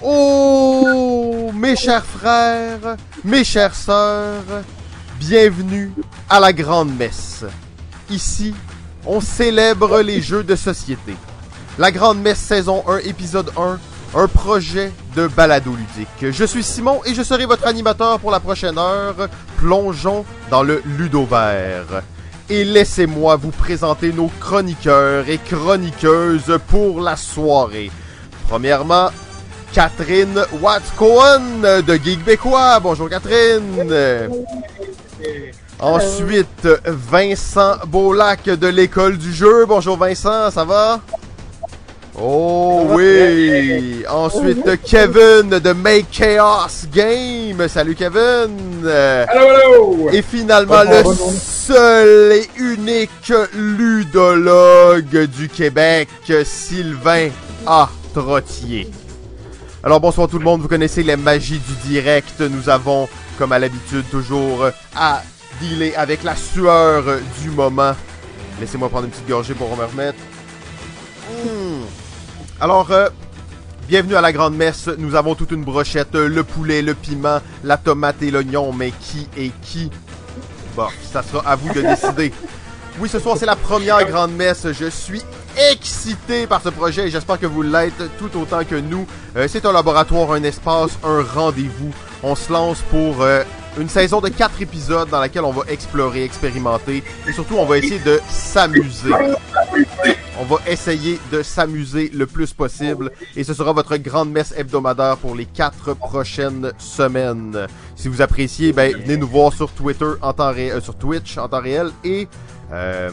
Oh, mes chers frères, mes chères sœurs, bienvenue à la grande messe. Ici, on célèbre les jeux de société. La grande messe saison 1, épisode 1, un projet de balado ludique. Je suis Simon et je serai votre animateur pour la prochaine heure. Plongeons dans le ludovert. Et laissez-moi vous présenter nos chroniqueurs et chroniqueuses pour la soirée. Premièrement, Catherine Watts-Cohen de Geek Bécois. Bonjour Catherine. Ensuite, Vincent Beaulac de l'école du jeu. Bonjour Vincent, ça va? Oh oui! Ensuite, Kevin de Make Chaos Game. Salut Kevin! Allô! Et finalement, le seul et unique ludologue du Québec, Sylvain A. Trottier. Alors bonsoir tout le monde, vous connaissez les magies du direct. Nous avons, comme à l'habitude, toujours à dealer avec la sueur du moment. Laissez-moi prendre une petite gorgée pour me remettre. Hmm. Alors, euh, bienvenue à la grande messe. Nous avons toute une brochette, le poulet, le piment, la tomate et l'oignon. Mais qui est qui? Bon, ça sera à vous de décider. Oui, ce soir c'est la première grande messe. Je suis excité par ce projet et j'espère que vous l'êtes tout autant que nous. Euh, c'est un laboratoire, un espace, un rendez-vous. On se lance pour euh, une saison de quatre épisodes dans laquelle on va explorer, expérimenter et surtout on va essayer de s'amuser. On va essayer de s'amuser le plus possible et ce sera votre grande messe hebdomadaire pour les quatre prochaines semaines. Si vous appréciez, ben venez nous voir sur Twitter en temps réel, sur Twitch en temps réel et euh,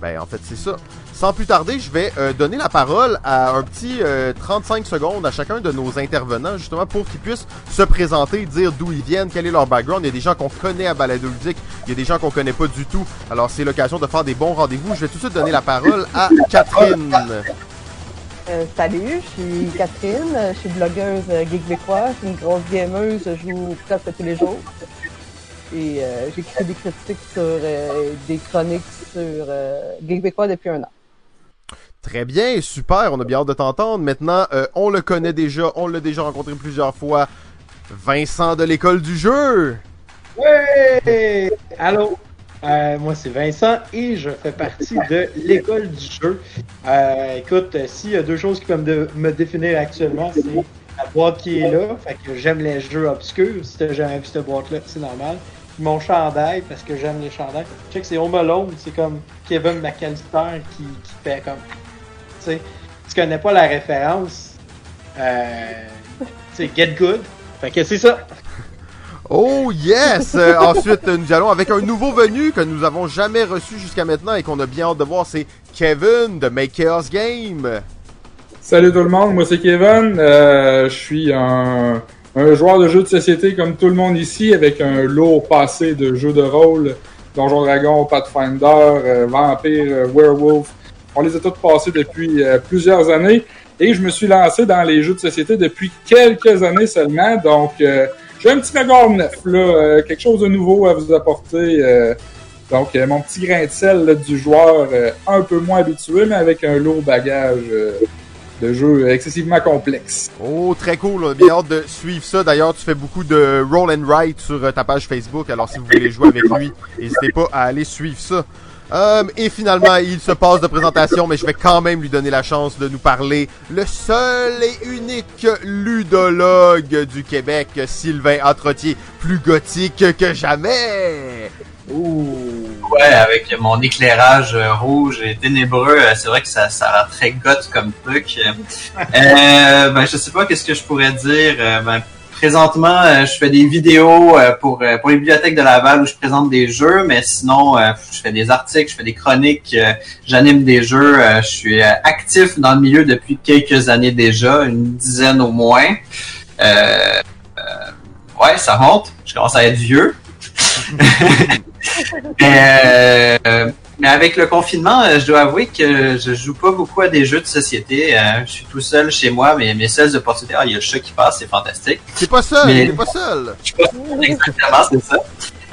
ben en fait c'est ça. Sans plus tarder, je vais euh, donner la parole à un petit euh, 35 secondes à chacun de nos intervenants, justement, pour qu'ils puissent se présenter, dire d'où ils viennent, quel est leur background. Il y a des gens qu'on connaît à Balado il y a des gens qu'on connaît pas du tout. Alors, c'est l'occasion de faire des bons rendez-vous. Je vais tout de suite donner la parole à Catherine. Euh, salut, je suis Catherine, je suis blogueuse euh, Geek Bécois, je suis une grosse gameuse, je joue presque tous les jours. Et euh, j'écris des critiques sur euh, des chroniques sur euh, Geek Bécois depuis un an. Très bien, super, on a bien hâte de t'entendre. Maintenant, euh, on le connaît déjà, on l'a déjà rencontré plusieurs fois. Vincent de l'école du jeu. Ouais! Allô? Euh, moi, c'est Vincent et je fais partie de l'école du jeu. Euh, écoute, euh, s'il y a deux choses qui peuvent me, me définir actuellement, c'est la boîte qui est là, fait que j'aime les jeux obscurs. Si t'as jamais vu cette boîte-là, c'est normal. Mon chandail, parce que j'aime les chandails. Que c'est Home Alone, c'est comme Kevin McAllister qui, qui fait comme. Tu sais, tu connais pas la référence. Euh, tu sais, Get Good. Fait que c'est ça. Oh yes! Euh, ensuite, nous allons avec un nouveau venu que nous avons jamais reçu jusqu'à maintenant et qu'on a bien hâte de voir, c'est Kevin de Make Chaos Game. Salut tout le monde, moi c'est Kevin. Euh, je suis un, un joueur de jeux de société comme tout le monde ici, avec un lourd passé de jeux de rôle, Donjon Dragon, Pathfinder, euh, Vampire, euh, Werewolf. On les a tous passés depuis euh, plusieurs années et je me suis lancé dans les jeux de société depuis quelques années seulement. Donc j'ai un petit regard neuf, là, quelque chose de nouveau à vous apporter. donc, mon petit grain de sel là, du joueur un peu moins habitué, mais avec un lourd bagage de jeu excessivement complexe. Oh, très cool, bien hâte de suivre ça. D'ailleurs, tu fais beaucoup de roll and write sur euh, ta page Facebook, alors si vous voulez jouer avec lui, n'hésitez pas à aller suivre ça. Euh, et finalement, il se passe de présentation, mais je vais quand même lui donner la chance de nous parler. Le seul et unique ludologue du Québec, Sylvain Atrotier, plus gothique que jamais. Ouais, avec mon éclairage euh, rouge et ténébreux, euh, c'est vrai que ça, ça rend très goth comme truc. Euh, ben, je sais pas qu'est-ce que je pourrais dire. Euh, ben, présentement, euh, je fais des vidéos euh, pour, euh, pour les bibliothèques de Laval où je présente des jeux, mais sinon, euh, je fais des articles, je fais des chroniques, euh, j'anime des jeux. euh, je suis euh, actif dans le milieu depuis quelques années déjà, une dizaine au moins. Euh, euh, ouais, ça monte. Je commence à être vieux. Mais, euh, mais avec le confinement, euh, je dois avouer que je joue pas beaucoup à des jeux de société. euh, je suis tout seul chez moi, mais mes seules opportunités, ah, il y a le chat qui passe, c'est fantastique. C'est pas seul, Mais- il est pas seul. Exactement, c'est ça.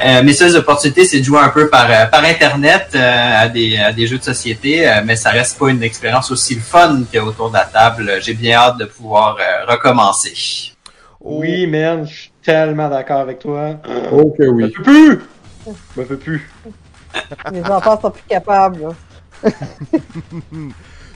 Euh, mes seules opportunités, c'est de jouer un peu par, euh, par Internet euh, à, des, à des jeux de société, mais ça reste pas une expérience aussi fun qu'autour de la table. J'ai bien hâte de pouvoir recommencer. Oh, Oui, man, je suis tellement d'accord avec toi. Oh que Je oui. peux plus! Je me peux plus. Les enfants sont plus capables. là.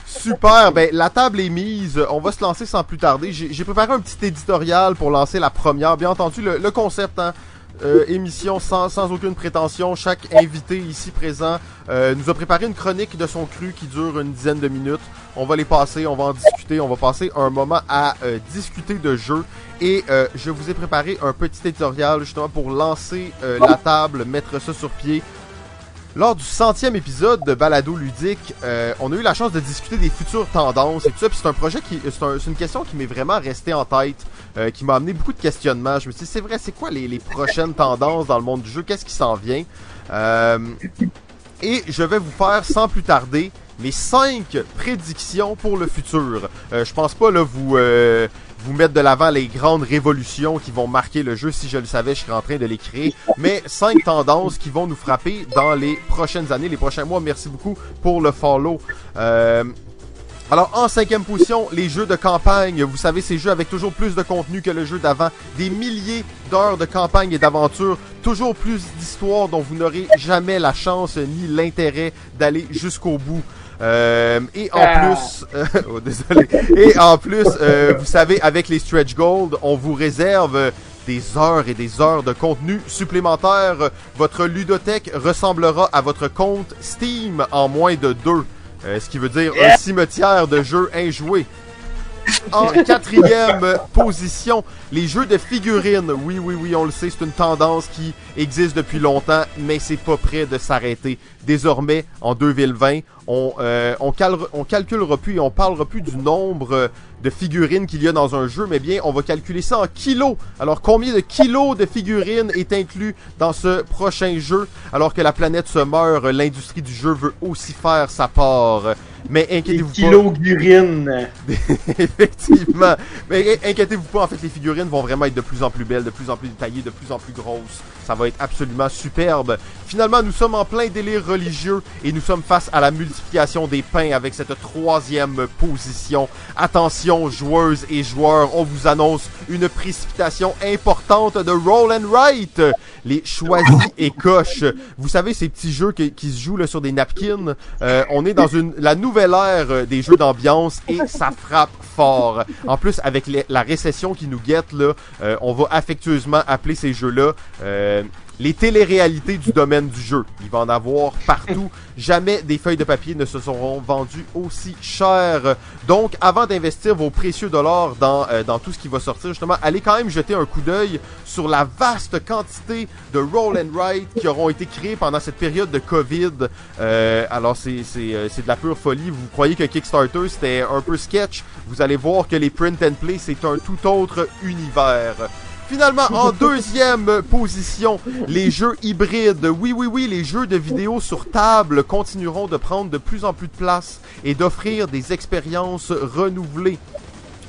Super, ben la table est mise, on va se lancer sans plus tarder. J'ai j'ai préparé un petit éditorial pour lancer la première. Bien entendu, le, le concept, hein, euh, émission sans, aucune prétention. Chaque invité ici présent euh, nous a préparé une chronique de son cru qui dure une dizaine de minutes. On va les passer, on va en discuter, on va passer un moment à euh, discuter de jeux. Et je vous ai préparé un petit éditorial justement pour lancer la table, mettre ça sur pied. Lors du centième épisode de Balado Ludique, euh, on a eu la chance de discuter des futures tendances et tout ça. Puis c'est un projet qui, c'est un- c'est une question qui m'est vraiment restée en tête, euh, qui m'a amené beaucoup de questionnements. Je me suis dit, c'est vrai, c'est quoi les, prochaines tendances dans le monde du jeu? Qu'est-ce qui s'en vient? Euh, Et je vais vous faire sans plus tarder mes cinq prédictions pour le futur. Je pense pas là vous vous mettre de l'avant les grandes révolutions qui vont marquer le jeu. Si je le savais, je serais en train de les créer. Mais cinq tendances qui vont nous frapper dans les prochaines années, les prochains mois. Merci beaucoup pour le follow. Euh, alors, en cinquième position, les jeux de campagne. Vous savez, ces jeux avec toujours plus de contenu que le jeu d'avant. Des milliers d'heures de campagne et d'aventure. Toujours plus d'histoires dont vous n'aurez jamais la chance ni l'intérêt d'aller jusqu'au bout. Euh, et en Ah. plus, euh, oh, désolé. Et en plus, euh, vous savez, avec les stretch gold, on vous réserve des heures et des heures de contenu supplémentaire. Votre ludothèque ressemblera à votre compte Steam en moins de deux. Euh, ce qui veut dire un cimetière de jeux injoués. En quatrième position, les jeux de figurines. Oui, oui, oui, on le sait, c'est une tendance qui existe depuis longtemps, mais c'est pas prêt de s'arrêter. Désormais, en 2020, on, euh, calculera plus et on parlera plus du nombre de figurines qu'il y a dans un jeu, mais bien, on va calculer ça en kilos. Alors, combien de kilos de figurines est inclus dans ce prochain jeu? Alors que la planète se meurt, l'industrie du jeu veut aussi faire sa part? Mais inquiétez-vous pas. kilos d'urine. Effectivement. Mais in- inquiétez-vous pas, en fait, les figurines vont vraiment être de plus en plus belles, de plus en plus détaillées, de plus en plus grosses. Ça va être absolument superbe. Finalement, nous sommes en plein délire religieux et nous sommes face à la multiplication des pains avec cette troisième position. Attention, joueuses et joueurs, on vous annonce une précipitation importante de Roll and Write. Les choisis et coches. Vous savez, ces petits jeux qui, qui se jouent là, sur des napkins. Euh, on est dans une, la nouvelle ère euh, des jeux d'ambiance et ça frappe fort. En plus, avec les- la récession qui nous guette, là, euh, on va affectueusement appeler ces jeux-là euh, les téléréalités du domaine du jeu. Il va en avoir partout. Jamais des feuilles de papier ne se seront vendues aussi cher. Donc, avant d'investir vos précieux dollars dans, euh, dans tout ce qui va sortir, justement, allez quand même jeter un coup d'œil sur la vaste quantité de roll and write qui auront été créés pendant cette période de COVID. Euh, alors, c'est c'est, euh, c'est de la pure folie. Vous croyez que Kickstarter, c'était un peu sketch? Vous allez voir que les print and play, c'est un tout autre univers. Finalement, en deuxième position, les jeux hybrides. Oui, oui, oui, les jeux de vidéo sur table continueront de prendre de plus en plus de place et d'offrir des expériences renouvelées.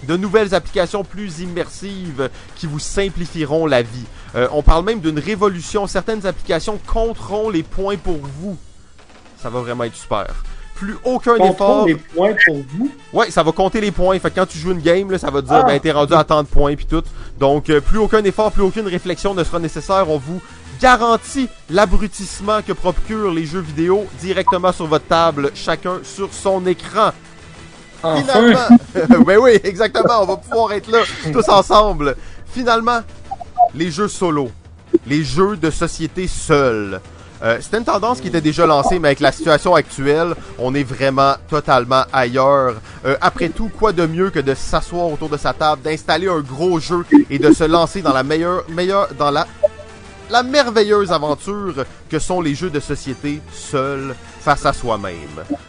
De nouvelles applications plus immersives qui vous simplifieront la vie. Euh, on parle même d'une révolution. Certaines applications compteront les points pour vous. Ça va vraiment être super. Plus aucun effort. Des points pour vous. Ouais, ça va compter les points. Fait que quand tu joues une game, là, ça va te dire, Ah. ben, t'es rendu à tant de points puis tout. Donc, euh, plus aucun effort, plus aucune réflexion ne sera nécessaire. On vous garantit l'abrutissement que procurent les jeux vidéo directement sur votre table, chacun sur son écran. Enfin! Finalement, ben oui, exactement, on va pouvoir être là tous ensemble. Finalement, les jeux solo, les jeux de société seuls. Euh, C'était une tendance qui était déjà lancée, mais avec la situation actuelle, on est vraiment totalement ailleurs. Euh, après tout, quoi de mieux que de s'asseoir autour de sa table, d'installer un gros jeu et de se lancer dans la meilleure, meilleure, dans la la merveilleuse aventure que sont les jeux de société seuls? Face à soi-même.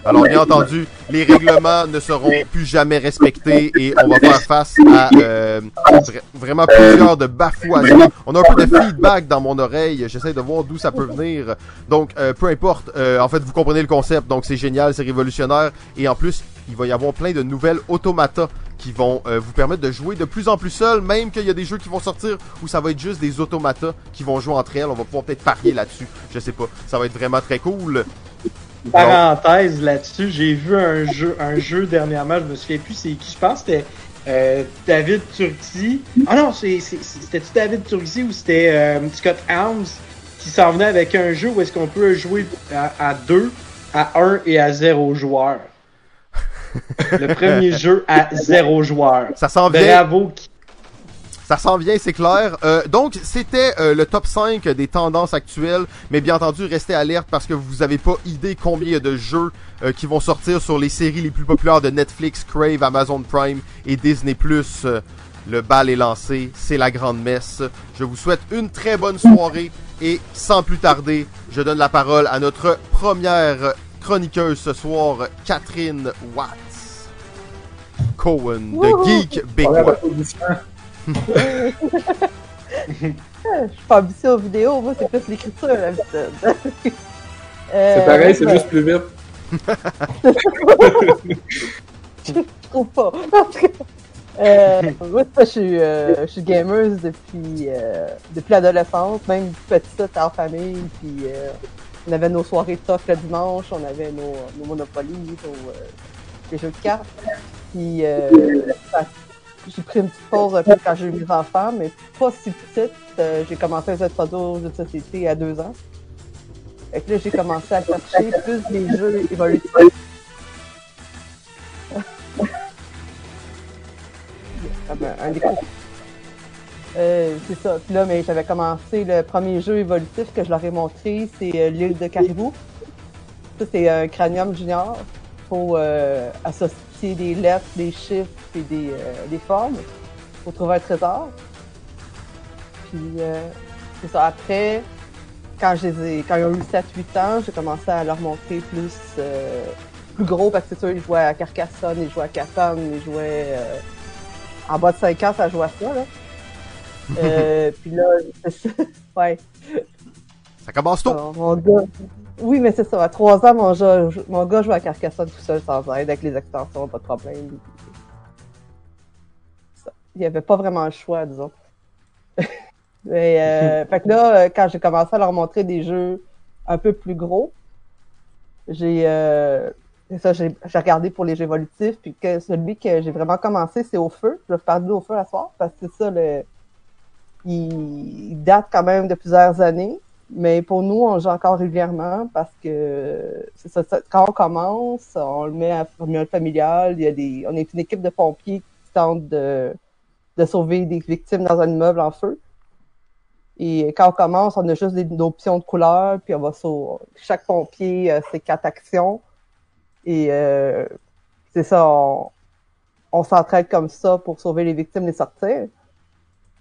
Alors bien entendu, les règlements ne seront plus jamais respectés et on va faire face à euh, vra- vraiment plusieurs de bafouages. On a un peu de feedback dans mon oreille, j'essaie de voir d'où ça peut venir. Donc euh, peu importe, euh, en fait vous comprenez le concept, donc c'est génial, c'est révolutionnaire et en plus il va y avoir plein de nouvelles automatas qui vont euh, vous permettre de jouer de plus en plus seul, même qu'il y a des jeux qui vont sortir où ça va être juste des automatas qui vont jouer entre elles. On va pouvoir peut-être parier là-dessus. Je sais pas. Ça va être vraiment très cool. Parenthèse là-dessus, j'ai vu un jeu, un jeu dernièrement, je me souviens plus c'est qui, je pense que c'était euh, David Turki. Ah non, c'était-tu David Turki ou c'était euh, Scott Helms qui s'en venait avec un jeu où est-ce qu'on peut jouer à, 2, à 1 et à 0 joueurs. Le premier jeu à 0 joueurs. Ça s'en vient. Bravo. Ça s'en vient, c'est clair. Euh, donc, c'était euh, le top 5 des tendances actuelles, mais bien entendu, restez alerte parce que vous avez pas idée combien il y a de jeux euh, qui vont sortir sur les séries les plus populaires de Netflix, Crave, Amazon Prime et Disney+. Le bal est lancé, c'est la grande messe. Je vous souhaite une très bonne soirée et sans plus tarder, je donne la parole à notre première chroniqueuse ce soir, Catherine Watts. Cohen de Geek Bécois. Je suis pas habituée aux vidéos, moi c'est plus l'écriture l'habitude. Euh, c'est pareil, c'est juste plus vite. je trouve pas. Euh, moi, je suis, euh, je suis gameuse depuis, euh, depuis l'adolescence, même petite en famille. Puis euh, on avait nos soirées de tough le dimanche, on avait nos, nos Monopoly, nos, les jeux de cartes. Puis j'ai pris une petite pause un quand j'ai eu mes enfants, mais pas si petite. j'ai commencé à être aux jeux de société à deux ans. Et là, j'ai commencé à chercher plus des jeux évolutifs un, des euh, c'est ça. Puis là, mais j'avais commencé le premier jeu évolutif que je leur ai montré, c'est euh, l'île de Caribou. Ça, c'est un cranium junior. euh, associer des lettres, des chiffres et des, des formes pour trouver un trésor. Puis c'est ça. Après, quand, j'ai, quand ils ont eu 7-8 ans, j'ai commencé à leur montrer plus, plus gros parce que c'est sûr, ils jouaient à Carcassonne, ils jouaient à Catan, ils jouaient en bas de 5 ans, ça joue à ça, là. Euh, puis là, ouais. Ça commence tôt. mon gars... Oui, mais c'est ça. À 3 ans, mon, jeu, mon gars joue à Carcassonne tout seul sans aide, avec les extensions, pas de problème. Il n'y avait pas vraiment le choix, disons. mais, euh, fait que là, euh, quand j'ai commencé à leur montrer des jeux un peu plus gros, j'ai euh, ça, j'ai regardé pour les jeux évolutifs, puis que celui que j'ai vraiment commencé, c'est au feu. Je vais parler au feu à soir, parce que c'est ça, le, il, date quand même de plusieurs années. Mais pour nous, on joue encore régulièrement parce que ça, quand on commence, on le met à formule familial. Il y a des, on est une équipe de pompiers qui tente de, de sauver des victimes dans un immeuble en feu. Et quand on commence, on a juste des, options de couleurs, puis on va sur chaque pompier, a ses quatre actions. Et euh, c'est ça, on, on s'entraide comme ça pour sauver les victimes et sortir.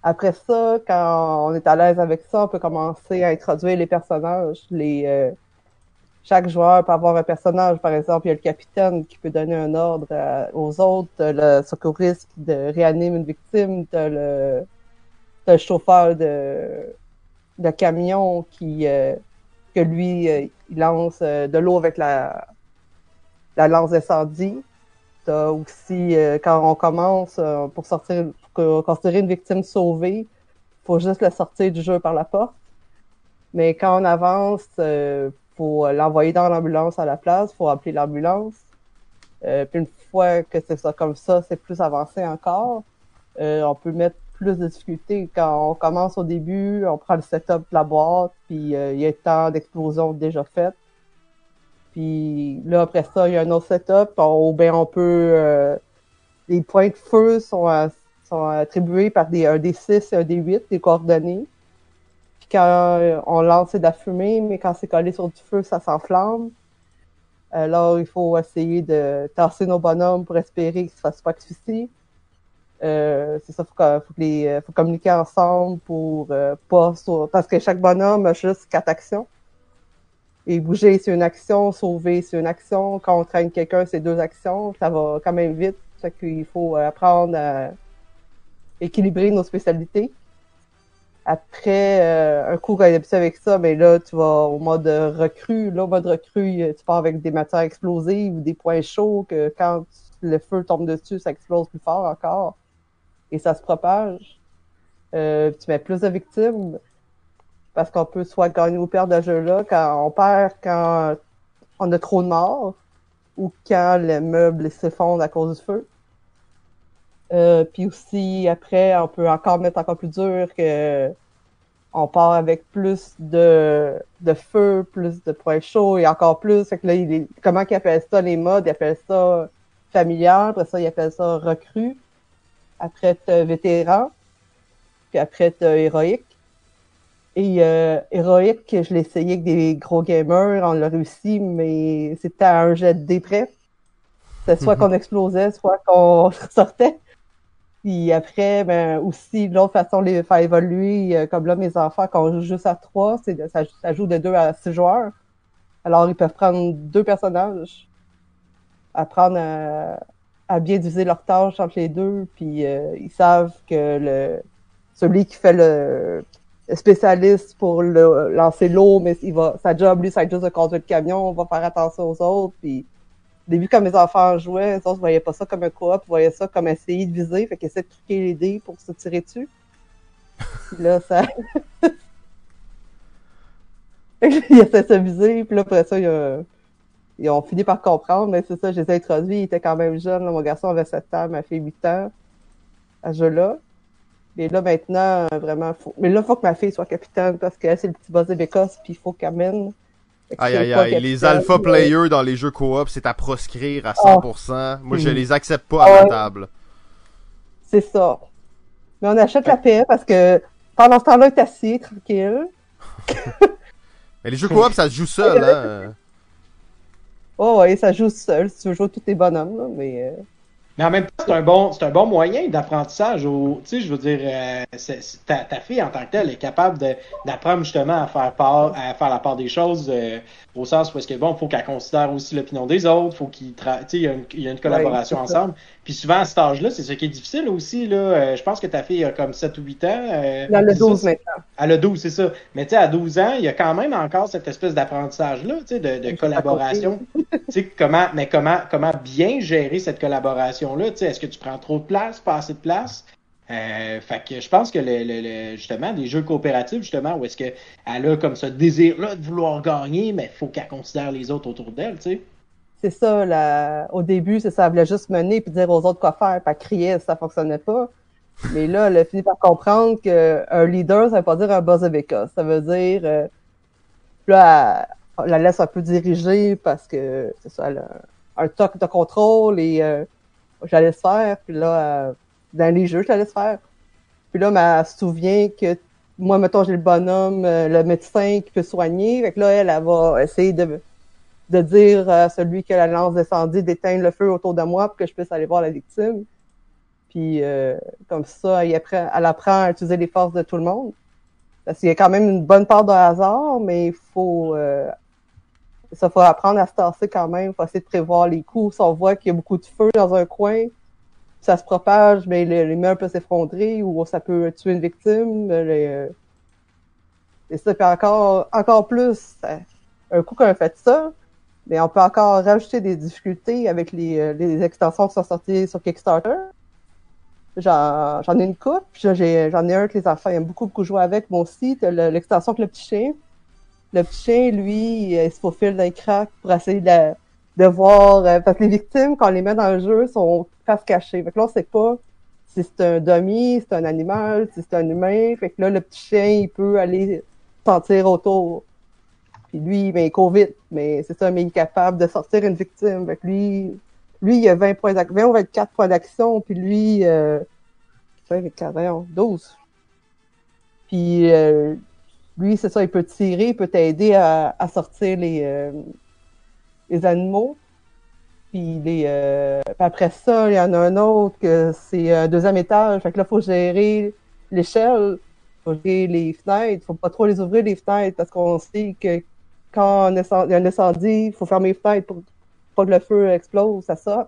Après ça, quand on est à l'aise avec ça, on peut commencer à introduire les personnages. Les, euh, chaque joueur peut avoir un personnage. Par exemple, il y a le capitaine qui peut donner un ordre aux autres, le secouriste qui réanime une victime, t'as le, le chauffeur de, de camion qui euh, que lui il lance de l'eau avec la la lance d'incendie. T'as aussi, euh, quand on commence, euh, pour sortir, pour considérer une victime sauvée, faut juste la sortir du jeu par la porte. Mais quand on avance, euh, faut l'envoyer dans l'ambulance à la place, faut appeler l'ambulance. puis une fois que c'est ça comme ça, c'est plus avancé encore. on peut mettre plus de difficultés. Quand on commence au début, on prend le setup de la boîte, puis il y a tant d'explosions déjà faites. Puis là, après ça, il y a un autre setup. On, ben, on peut... Euh, les points de feu sont, euh, sont attribués par des, un D6 et un D8, des coordonnées. Puis quand euh, on lance, c'est de la fumée, mais quand c'est collé sur du feu, ça s'enflamme. Alors, il faut essayer de tasser nos bonhommes pour espérer qu'ils se fassent pas asphyxier. Euh, c'est ça, faut, faut, les, faut communiquer ensemble pour pas parce que chaque bonhomme a juste quatre actions. Et bouger, c'est une action. Sauver, c'est une action. Quand on traîne quelqu'un, c'est deux actions. Ça va quand même vite. Fait qu'il faut apprendre à équilibrer nos spécialités. Après, euh, un coup, quand habitué avec ça, mais là, tu vas au mode recrue. Là, au mode recrue, tu pars avec des matières explosives ou des points chauds que quand le feu tombe dessus, ça explose plus fort encore. Et ça se propage. Euh, tu mets plus de victimes parce qu'on peut soit gagner ou perdre le jeu-là quand on perd quand on a trop de morts ou quand le meuble s'effondre à cause du feu. Euh, puis aussi, après, on peut encore mettre encore plus dur que on part avec plus de, de feu, plus de points chauds et encore plus. Fait que là, il est, comment qu'il appelle ça les modes? Il appelle ça familial, après ça, il appelle ça recrue. Après, t'as vétéran. Puis après, t'as héroïque. Et euh, héroïque, je l'ai essayé avec des gros gamers, on l'a réussi, mais c'était un jet de déprès. C'était soit qu'on explosait, soit qu'on sortait. Puis après, ben aussi, l'autre façon de les faire évoluer, euh, comme là, mes enfants, quand on joue juste à trois, c'est ça, ça, joue de deux à six joueurs. Alors, ils peuvent prendre deux personnages, apprendre à, à bien diviser leurs tâches entre les deux, puis euh, ils savent que le celui qui fait le, spécialiste pour le, lancer l'eau, mais il va sa job, lui, c'est juste de conduire le camion, on va faire attention aux autres, puis début, quand mes enfants jouaient, les autres voyaient pas ça comme un coop, ils voyaient ça comme essayer de viser, fait qu'ils essaient de truquer les dés pour se tirer dessus. Puis là, ça... ils essaient de se viser, puis là, après ça, ils, ont fini par comprendre, mais c'est ça, je les ai introduits, ils étaient quand même jeunes, mon garçon avait 7 ans, ma fille 8 ans, à jeu-là. Et là, maintenant, vraiment, faut... mais là, il faut que ma fille soit capitaine, parce que c'est le petit boss de l'Écosse, puis il faut qu'elle mène. Aïe, aïe, aïe. Les alpha players dans les jeux coop, c'est à proscrire à 100%. Moi, je les accepte pas à ma table. C'est ça. Mais on achète la paix parce que pendant ce temps-là, t'es assis, tranquille. Mais les jeux coop, ça se joue seul, hein. Oh, ouais, ça joue seul. Si tu veux jouer tous tes bonhommes, là, mais. Mais en même temps, c'est un bon, c'est un bon moyen d'apprentissage. Tu sais, je veux dire, euh, ta, ta, fille en tant que telle est capable d'apprendre justement à faire part, à faire la part des choses, euh, au sens où est-ce que bon, faut qu'elle considère aussi l'opinion des autres, faut qu'il, tu sais, il y, a une, il y a une collaboration ensemble. Puis souvent à cet âge-là, c'est ce qui est difficile aussi là. Euh, je pense que ta fille a comme 7 ou 8 ans. elle a 12 maintenant. Elle a 12, c'est ça. Mais tu sais, à 12 ans, il y a quand même encore cette espèce d'apprentissage-là, tu sais, de, de collaboration. tu sais, comment, mais comment, comment bien gérer cette collaboration-là, tu sais, est-ce que tu prends trop de place, pas assez de place? Euh, fait que je pense que le, le, justement des jeux coopératifs justement où est-ce que elle a comme ce désir là de vouloir gagner mais il faut qu'elle considère les autres autour d'elle tu sais c'est ça là au début c'est ça elle voulait juste mener puis dire aux autres quoi faire pas crier ça fonctionnait pas mais là, elle a fini par comprendre qu'un leader, ça veut pas dire un béca. Ça veut dire, euh, là, elle, la laisse un peu diriger parce que, c'est ça, elle a un toc de contrôle et euh, je la laisse faire. Puis là, euh, dans les jeux, je la laisse faire. Puis là, elle se souvient que moi, mettons, j'ai le bonhomme, euh, le médecin qui peut soigner. Fait que là, elle, elle va essayer de, de dire à celui qui a la lance d'incendie d'éteindre le feu autour de moi pour que je puisse aller voir la victime. Puis euh, comme ça, elle apprend, à utiliser les forces de tout le monde. Parce qu'il y a quand même une bonne part de hasard, mais il faut euh, ça faut apprendre à se tasser quand même, il faut essayer de prévoir les coups. Si on voit qu'il y a beaucoup de feu dans un coin, ça se propage, mais les, meubles peuvent s'effondrer ou ça peut tuer une victime. Et ça fait encore encore plus. Un coup qu'on fait ça, mais on peut encore rajouter des difficultés avec les, euh, les extensions qui sont sorties sur Kickstarter. J'en ai une coupe, j'en ai, un que les enfants aiment beaucoup, beaucoup jouer avec. Moi aussi, l'extension avec le petit chien. Le petit chien, lui, il se faufile les crack pour essayer de, de voir... Euh, parce que les victimes, quand on les met dans le jeu, sont face cachée. Fait que là, on sait pas si c'est un dummy, si c'est un animal, si c'est un humain. Fait que là, le petit chien, il peut aller sentir autour. Puis lui, ben, il court vite, mais c'est ça, mais il est capable de sortir une victime. Fait que lui, lui, il a 20 points d'action, 20 ou 24 points d'action, puis lui, euh, 12. Puis euh, lui, c'est ça, il peut tirer, il peut t'aider à, à, sortir les, euh, les animaux. Puis, les, euh, après ça, il y en a un autre que c'est un deuxième étage. Fait que là, faut gérer l'échelle, faut gérer les fenêtres. faut pas trop les ouvrir, les fenêtres, parce qu'on sait que quand il y a un incendie, il faut fermer les fenêtres pour que le feu explose, ça sort.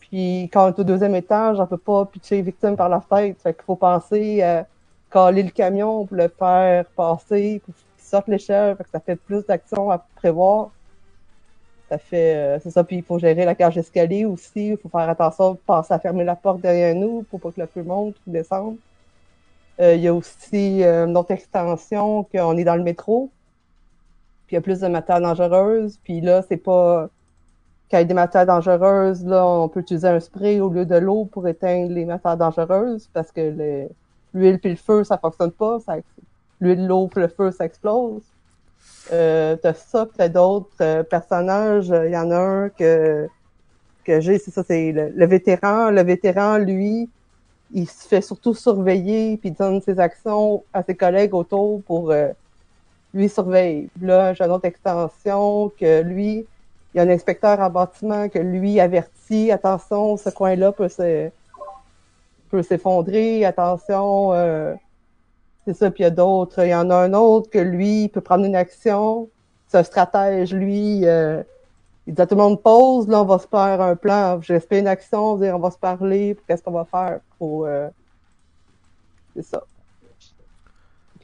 Puis quand on est au deuxième étage, on peut pas pitcher les victimes par la fenêtre. Fait qu'il faut penser, euh, caler le camion pour le faire passer, pour qu'il sorte l'échelle, ça fait plus d'actions à prévoir. Ça fait, euh, c'est ça, puis il faut gérer la cage d'escalier aussi, il faut faire attention, penser à fermer la porte derrière nous pour pas que le feu monte ou descende. Euh, il y a aussi euh, une autre extension qu'on est dans le métro, puis il y a plus de matières dangereuses, puis là, c'est pas... Quand il y a des matières dangereuses, là, on peut utiliser un spray au lieu de l'eau pour éteindre les matières dangereuses, parce que l'huile puis le feu, ça fonctionne pas. Ça, l'huile, l'eau puis le feu, ça explose. Euh, t'as ça, t'as d'autres euh, personnages. Il y en a un que que j'ai, c'est ça, c'est le, vétéran. Le vétéran, lui, il se fait surtout surveiller puis donne ses actions à ses collègues autour pour euh, lui surveiller. Là, j'ai une autre extension que lui, il y a un inspecteur en bâtiment que lui avertit, attention, ce coin-là peut se peut s'effondrer, attention, euh, c'est ça, puis il y a d'autres. Il y en a un autre que lui peut prendre une action. C'est un stratège, lui. Euh, il dit à tout le monde pause, là on va se faire un plan. J'espère une action, on va se parler, qu'est-ce qu'on va faire pour. Euh, c'est ça.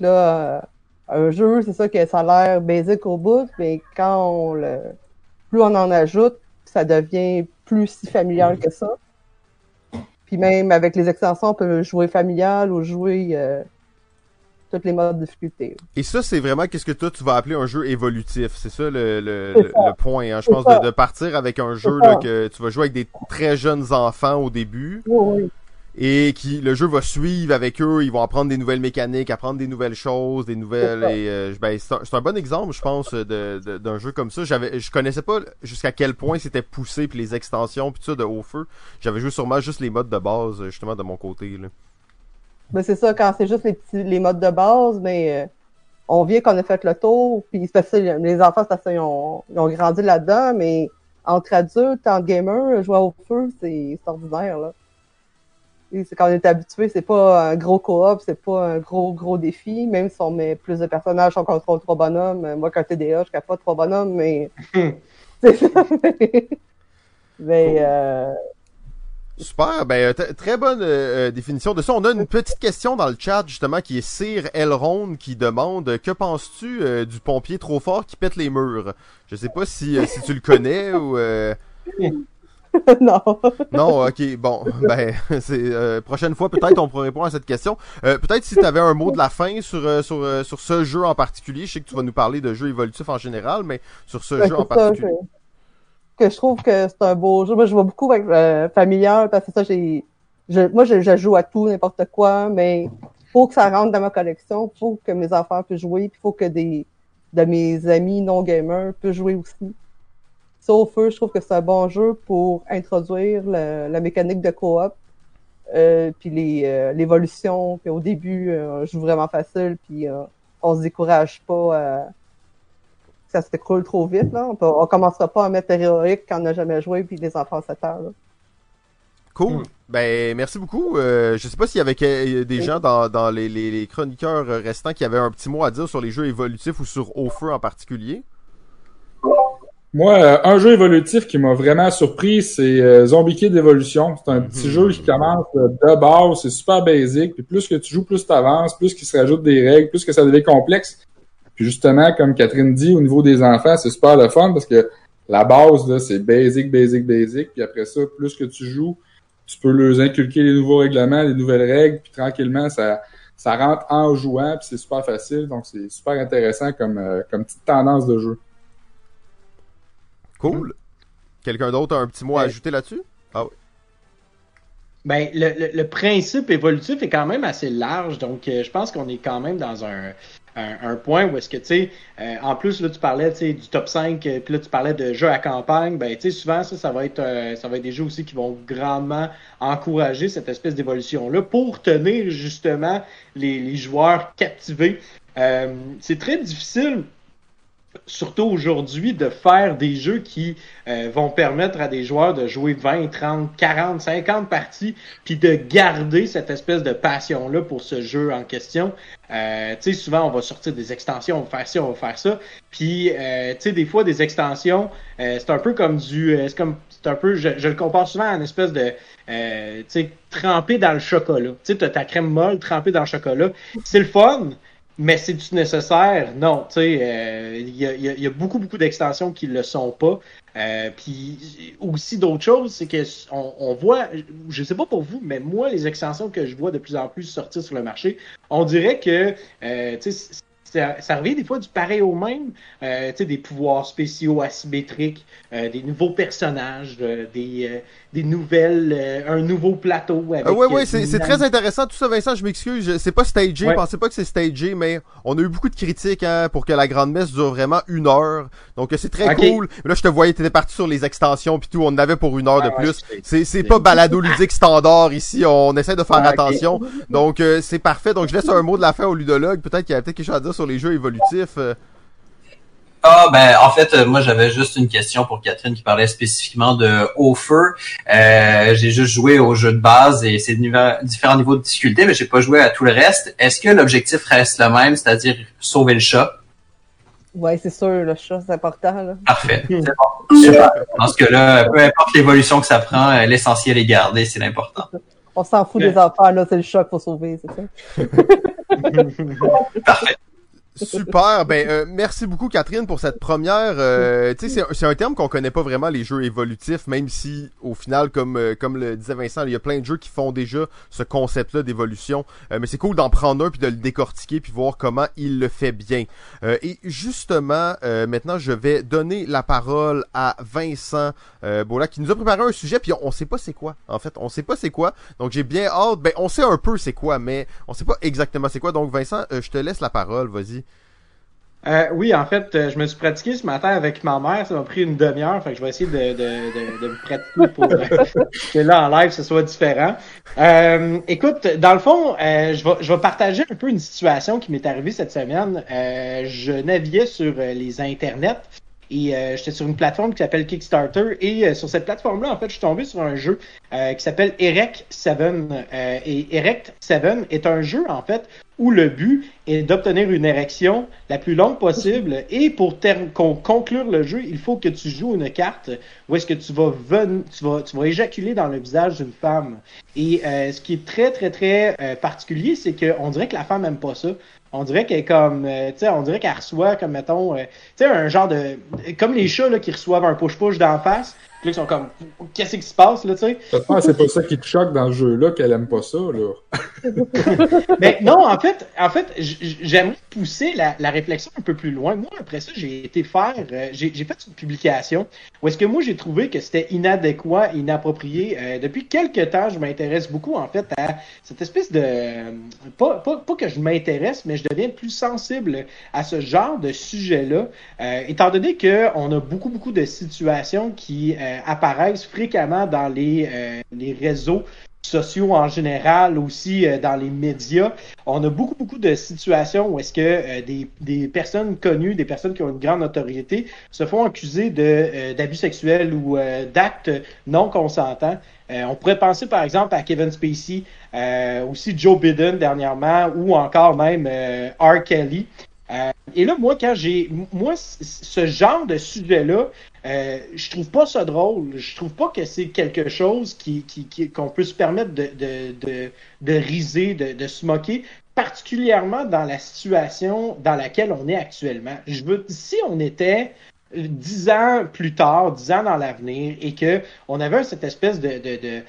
là, euh, un jeu, c'est ça que ça a l'air basique au bout, mais quand on le. Plus on en ajoute, ça devient plus si familial que ça. Puis même avec les extensions, on peut jouer familial ou jouer toutes les modes de difficulté. Et ça, c'est vraiment qu'est-ce que toi tu vas appeler un jeu évolutif. C'est ça le, le, point, hein, je pense, de, partir avec un jeu là, que tu vas jouer avec des très jeunes enfants au début. Oui, Et qui le jeu va suivre avec eux, ils vont apprendre des nouvelles mécaniques, apprendre des nouvelles choses, des nouvelles. Et euh, ben, c'est un, bon exemple, je pense, de, d'un jeu comme ça. J'avais, je connaissais pas jusqu'à quel point c'était poussé puis les extensions puis tout ça de haut feu. J'avais joué sûrement juste les modes de base justement de mon côté là. Ben c'est ça, quand c'est juste les petits les modes de base, mais euh, on vient qu'on a fait le tour, puis c'est ça, les enfants, ça, ils, ont, ils ont grandi là-dedans, mais entre adultes, en gamer, jouer au feu, c'est ordinaire, là. C'est quand on est habitué, c'est pas un gros coop, c'est pas un gros, gros défi, même si on met plus de personnages, on contrôle trois bonhommes. Moi, quand TDA, je pas trois bonhommes, mais... c'est ça. mais, euh, Super, ben euh, très bonne euh, définition de ça. On a une petite question dans le chat justement qui est Cyr Elrond qui demande que penses-tu du pompier trop fort qui pète les murs? Je sais pas si, si tu le connais ou non. Non, ok, bon, ben, c'est prochaine fois peut-être on pourra répondre à cette question. peut-être si tu avais un mot de la fin sur sur sur ce jeu en particulier. Je sais que tu vas nous parler de jeux évolutifs en général, mais sur ce jeu en particulier que je trouve que c'est un beau jeu. Moi, je vois beaucoup avec euh, familial parce que ça, j'ai, moi, je, joue à tout, n'importe quoi, mais faut que ça rentre dans ma collection, faut que mes enfants puissent jouer, puis faut que des de mes amis non gamers puissent jouer aussi. Sauf feu, je trouve que c'est un bon jeu pour introduire la mécanique de coop, euh, puis les euh, l'évolution. Puis au début, euh, je joue vraiment facile, puis euh, on se décourage pas ça s'écroule trop vite. Là. On, ne commencera pas à mettre héroïque quand on n'a jamais joué puis les enfants à 7 heures. Cool. Hmm. Ben merci beaucoup. Euh, je sais pas s'il y avait des gens dans, les, chroniqueurs restants qui avaient un petit mot à dire sur les jeux évolutifs ou sur Au Feu en particulier. Moi, euh, un jeu évolutif qui m'a vraiment surpris, c'est euh, Zombie Kid Evolution. C'est un petit mhm. jeu qui commence de base, c'est super basique. Puis plus que tu joues, plus tu avances, plus qu'il se rajoute des règles, plus que ça devient complexe. Puis justement, comme Catherine dit, au niveau des enfants, c'est super le fun parce que la base, là, c'est basic, basic, basic. Puis après ça, plus que tu joues, tu peux leur inculquer les nouveaux règlements, les nouvelles règles, puis tranquillement, ça, ça rentre en jouant, puis c'est super facile. Donc, c'est super intéressant comme, euh, comme petite tendance de jeu. Cool. Quelqu'un d'autre a un petit mot à ajouter là-dessus? Ah oui. Ben, le, le, principe évolutif est quand même assez large, donc euh, je pense qu'on est quand même dans un, un, point où est-ce que, tu sais, euh, en plus, là, tu parlais, du top 5, euh, puis là, tu parlais de jeux à campagne, ben, tu sais, souvent, ça, ça va être, ça va être des jeux aussi qui vont grandement encourager cette espèce d'évolution-là pour tenir, justement, les, les joueurs captivés. c'est très difficile surtout aujourd'hui, de faire des jeux qui euh, vont permettre à des joueurs de jouer 20, 30, 40, 50 parties, puis de garder cette espèce de passion-là pour ce jeu en question. Euh, tu sais, souvent, on va sortir des extensions, on va faire ça, on va faire ça. Puis, euh, tu sais, des fois, des extensions, c'est un peu comme du... c'est comme c'est un peu, je, je, le compare souvent à une espèce de, euh, tu sais, trempé dans le chocolat. Tu sais, ta crème molle trempée dans le chocolat. C'est le fun, mais c'est-tu nécessaire? Non, tu sais, euh, il y, a, y, a, beaucoup, beaucoup d'extensions qui le sont pas. Euh, puis aussi d'autres choses, c'est que on, on, voit, je sais pas pour vous, mais moi, les extensions que je vois de plus en plus sortir sur le marché, on dirait que, euh, tu sais, ça, revient des fois du pareil au même, euh, des pouvoirs spéciaux asymétriques, euh, des nouveaux personnages, euh, des, euh, des nouvelles, un nouveau plateau. Oui, oui, c'est très intéressant tout ça, Vincent. Je m'excuse, c'est pas stagé. Ouais. Pensez pas que c'est stagé, mais on a eu beaucoup de critiques hein, pour que la grande messe dure vraiment une heure. Donc c'est très okay. cool. Là, je te voyais, t'étais parti sur les extensions puis tout. On en avait pour une heure ah, de plus. Ouais, c'est pas balado ludique standard ici. On essaie de faire ah, attention. Donc c'est parfait. Donc je laisse un mot de la fin au ludologue. Peut-être qu'il y a peut-être quelque chose à dire sur les jeux évolutifs. Ah ben en fait euh, moi j'avais juste une question pour Catherine qui parlait spécifiquement de Haut Feu. Euh, j'ai juste joué au jeu de base et c'est différents niveaux de difficulté, mais j'ai pas joué à tout le reste. Est-ce que l'objectif reste le même, c'est-à-dire sauver le chat? Ouais, c'est sûr, le chat c'est important. Là. Parfait. C'est bon. Super. Dans ce cas-là, peu importe l'évolution que ça prend, euh, l'essentiel est gardé, c'est l'important. On s'en fout des enfants, là, c'est le chat qu'il faut sauver, c'est ça? Parfait. Super, ben euh, merci beaucoup Catherine pour cette première. Euh, tu sais, c'est un terme qu'on connaît pas vraiment les jeux évolutifs, même si au final, comme euh, comme le disait Vincent, il y a plein de jeux qui font déjà ce concept-là d'évolution. Euh, mais c'est cool d'en prendre un puis de le décortiquer puis voir comment il le fait bien. Euh, et justement, maintenant, je vais donner la parole à Vincent Bola qui nous a préparé un sujet puis on, on sait pas c'est quoi. En fait, on sait pas c'est quoi. Donc j'ai bien hâte. Ben on sait un peu c'est quoi, mais on sait pas exactement c'est quoi. Donc Vincent, je te laisse la parole. Vas-y. Euh, oui, en fait, je me suis pratiqué ce matin avec ma mère. Ça m'a pris une demi-heure. Fait que je vais essayer de, de, de, de me pratiquer pour que là, en live, ce soit différent. Euh, écoute, dans le fond, euh, je, vais, je vais partager un peu une situation qui m'est arrivée cette semaine. Euh, je naviguais sur les internets et euh, j'étais sur une plateforme qui s'appelle Kickstarter et euh, sur cette plateforme-là, en fait, je suis tombé sur un jeu euh, qui s'appelle Erect 7. et Erect 7 est un jeu, en fait, où le but est d'obtenir une érection la plus longue possible. Et pour conclure le jeu, il faut que tu joues une carte où est-ce que tu vas, tu vas, tu vas éjaculer dans le visage d'une femme. Et ce qui est très, très, très particulier, c'est qu'on dirait que la femme aime pas ça. On dirait qu'elle comme, euh, tu sais, on dirait qu'elle reçoit comme, mettons, euh, tu sais, un genre de, comme les chats là, qui reçoivent un push-push d'en face, puis là, ils sont comme, qu'est-ce qui se passe, là, tu sais? c'est pas ça qui te choque dans le jeu-là, qu'elle aime pas ça, là. Mais non, en fait, en fait, j'aimerais pousser la, la, réflexion un peu plus loin. Moi, après ça, j'ai été faire, euh, j'ai fait une publication où est-ce que moi, j'ai trouvé que c'était inadéquat, inapproprié. Euh, depuis quelques temps, je m'intéresse beaucoup, en fait, à cette espèce de, pas, pas, pas que je m'intéresse, mais je deviens plus sensible à ce genre de sujet-là, euh, étant donné qu'on a beaucoup, beaucoup de situations qui euh, apparaissent fréquemment dans les, euh, les réseaux sociaux en général, aussi euh, dans les médias. On a beaucoup, beaucoup de situations où est-ce que euh, des, des, personnes connues, des personnes qui ont une grande notoriété, se font accuser euh, d'abus sexuels ou d'actes non consentants. on pourrait penser par exemple à Kevin Spacey, aussi Joe Biden dernièrement, ou encore même R. Kelly. Et là, moi, quand j'ai, moi, ce genre de sujet-là, euh, je trouve pas ça drôle. Je trouve pas que c'est quelque chose qui, qu'on peut se permettre de, de, de, riser, de, se moquer, particulièrement dans la situation dans laquelle on est actuellement. Je veux, si on était dix ans plus tard, dix ans dans l'avenir, et que on avait cette espèce de, de, de,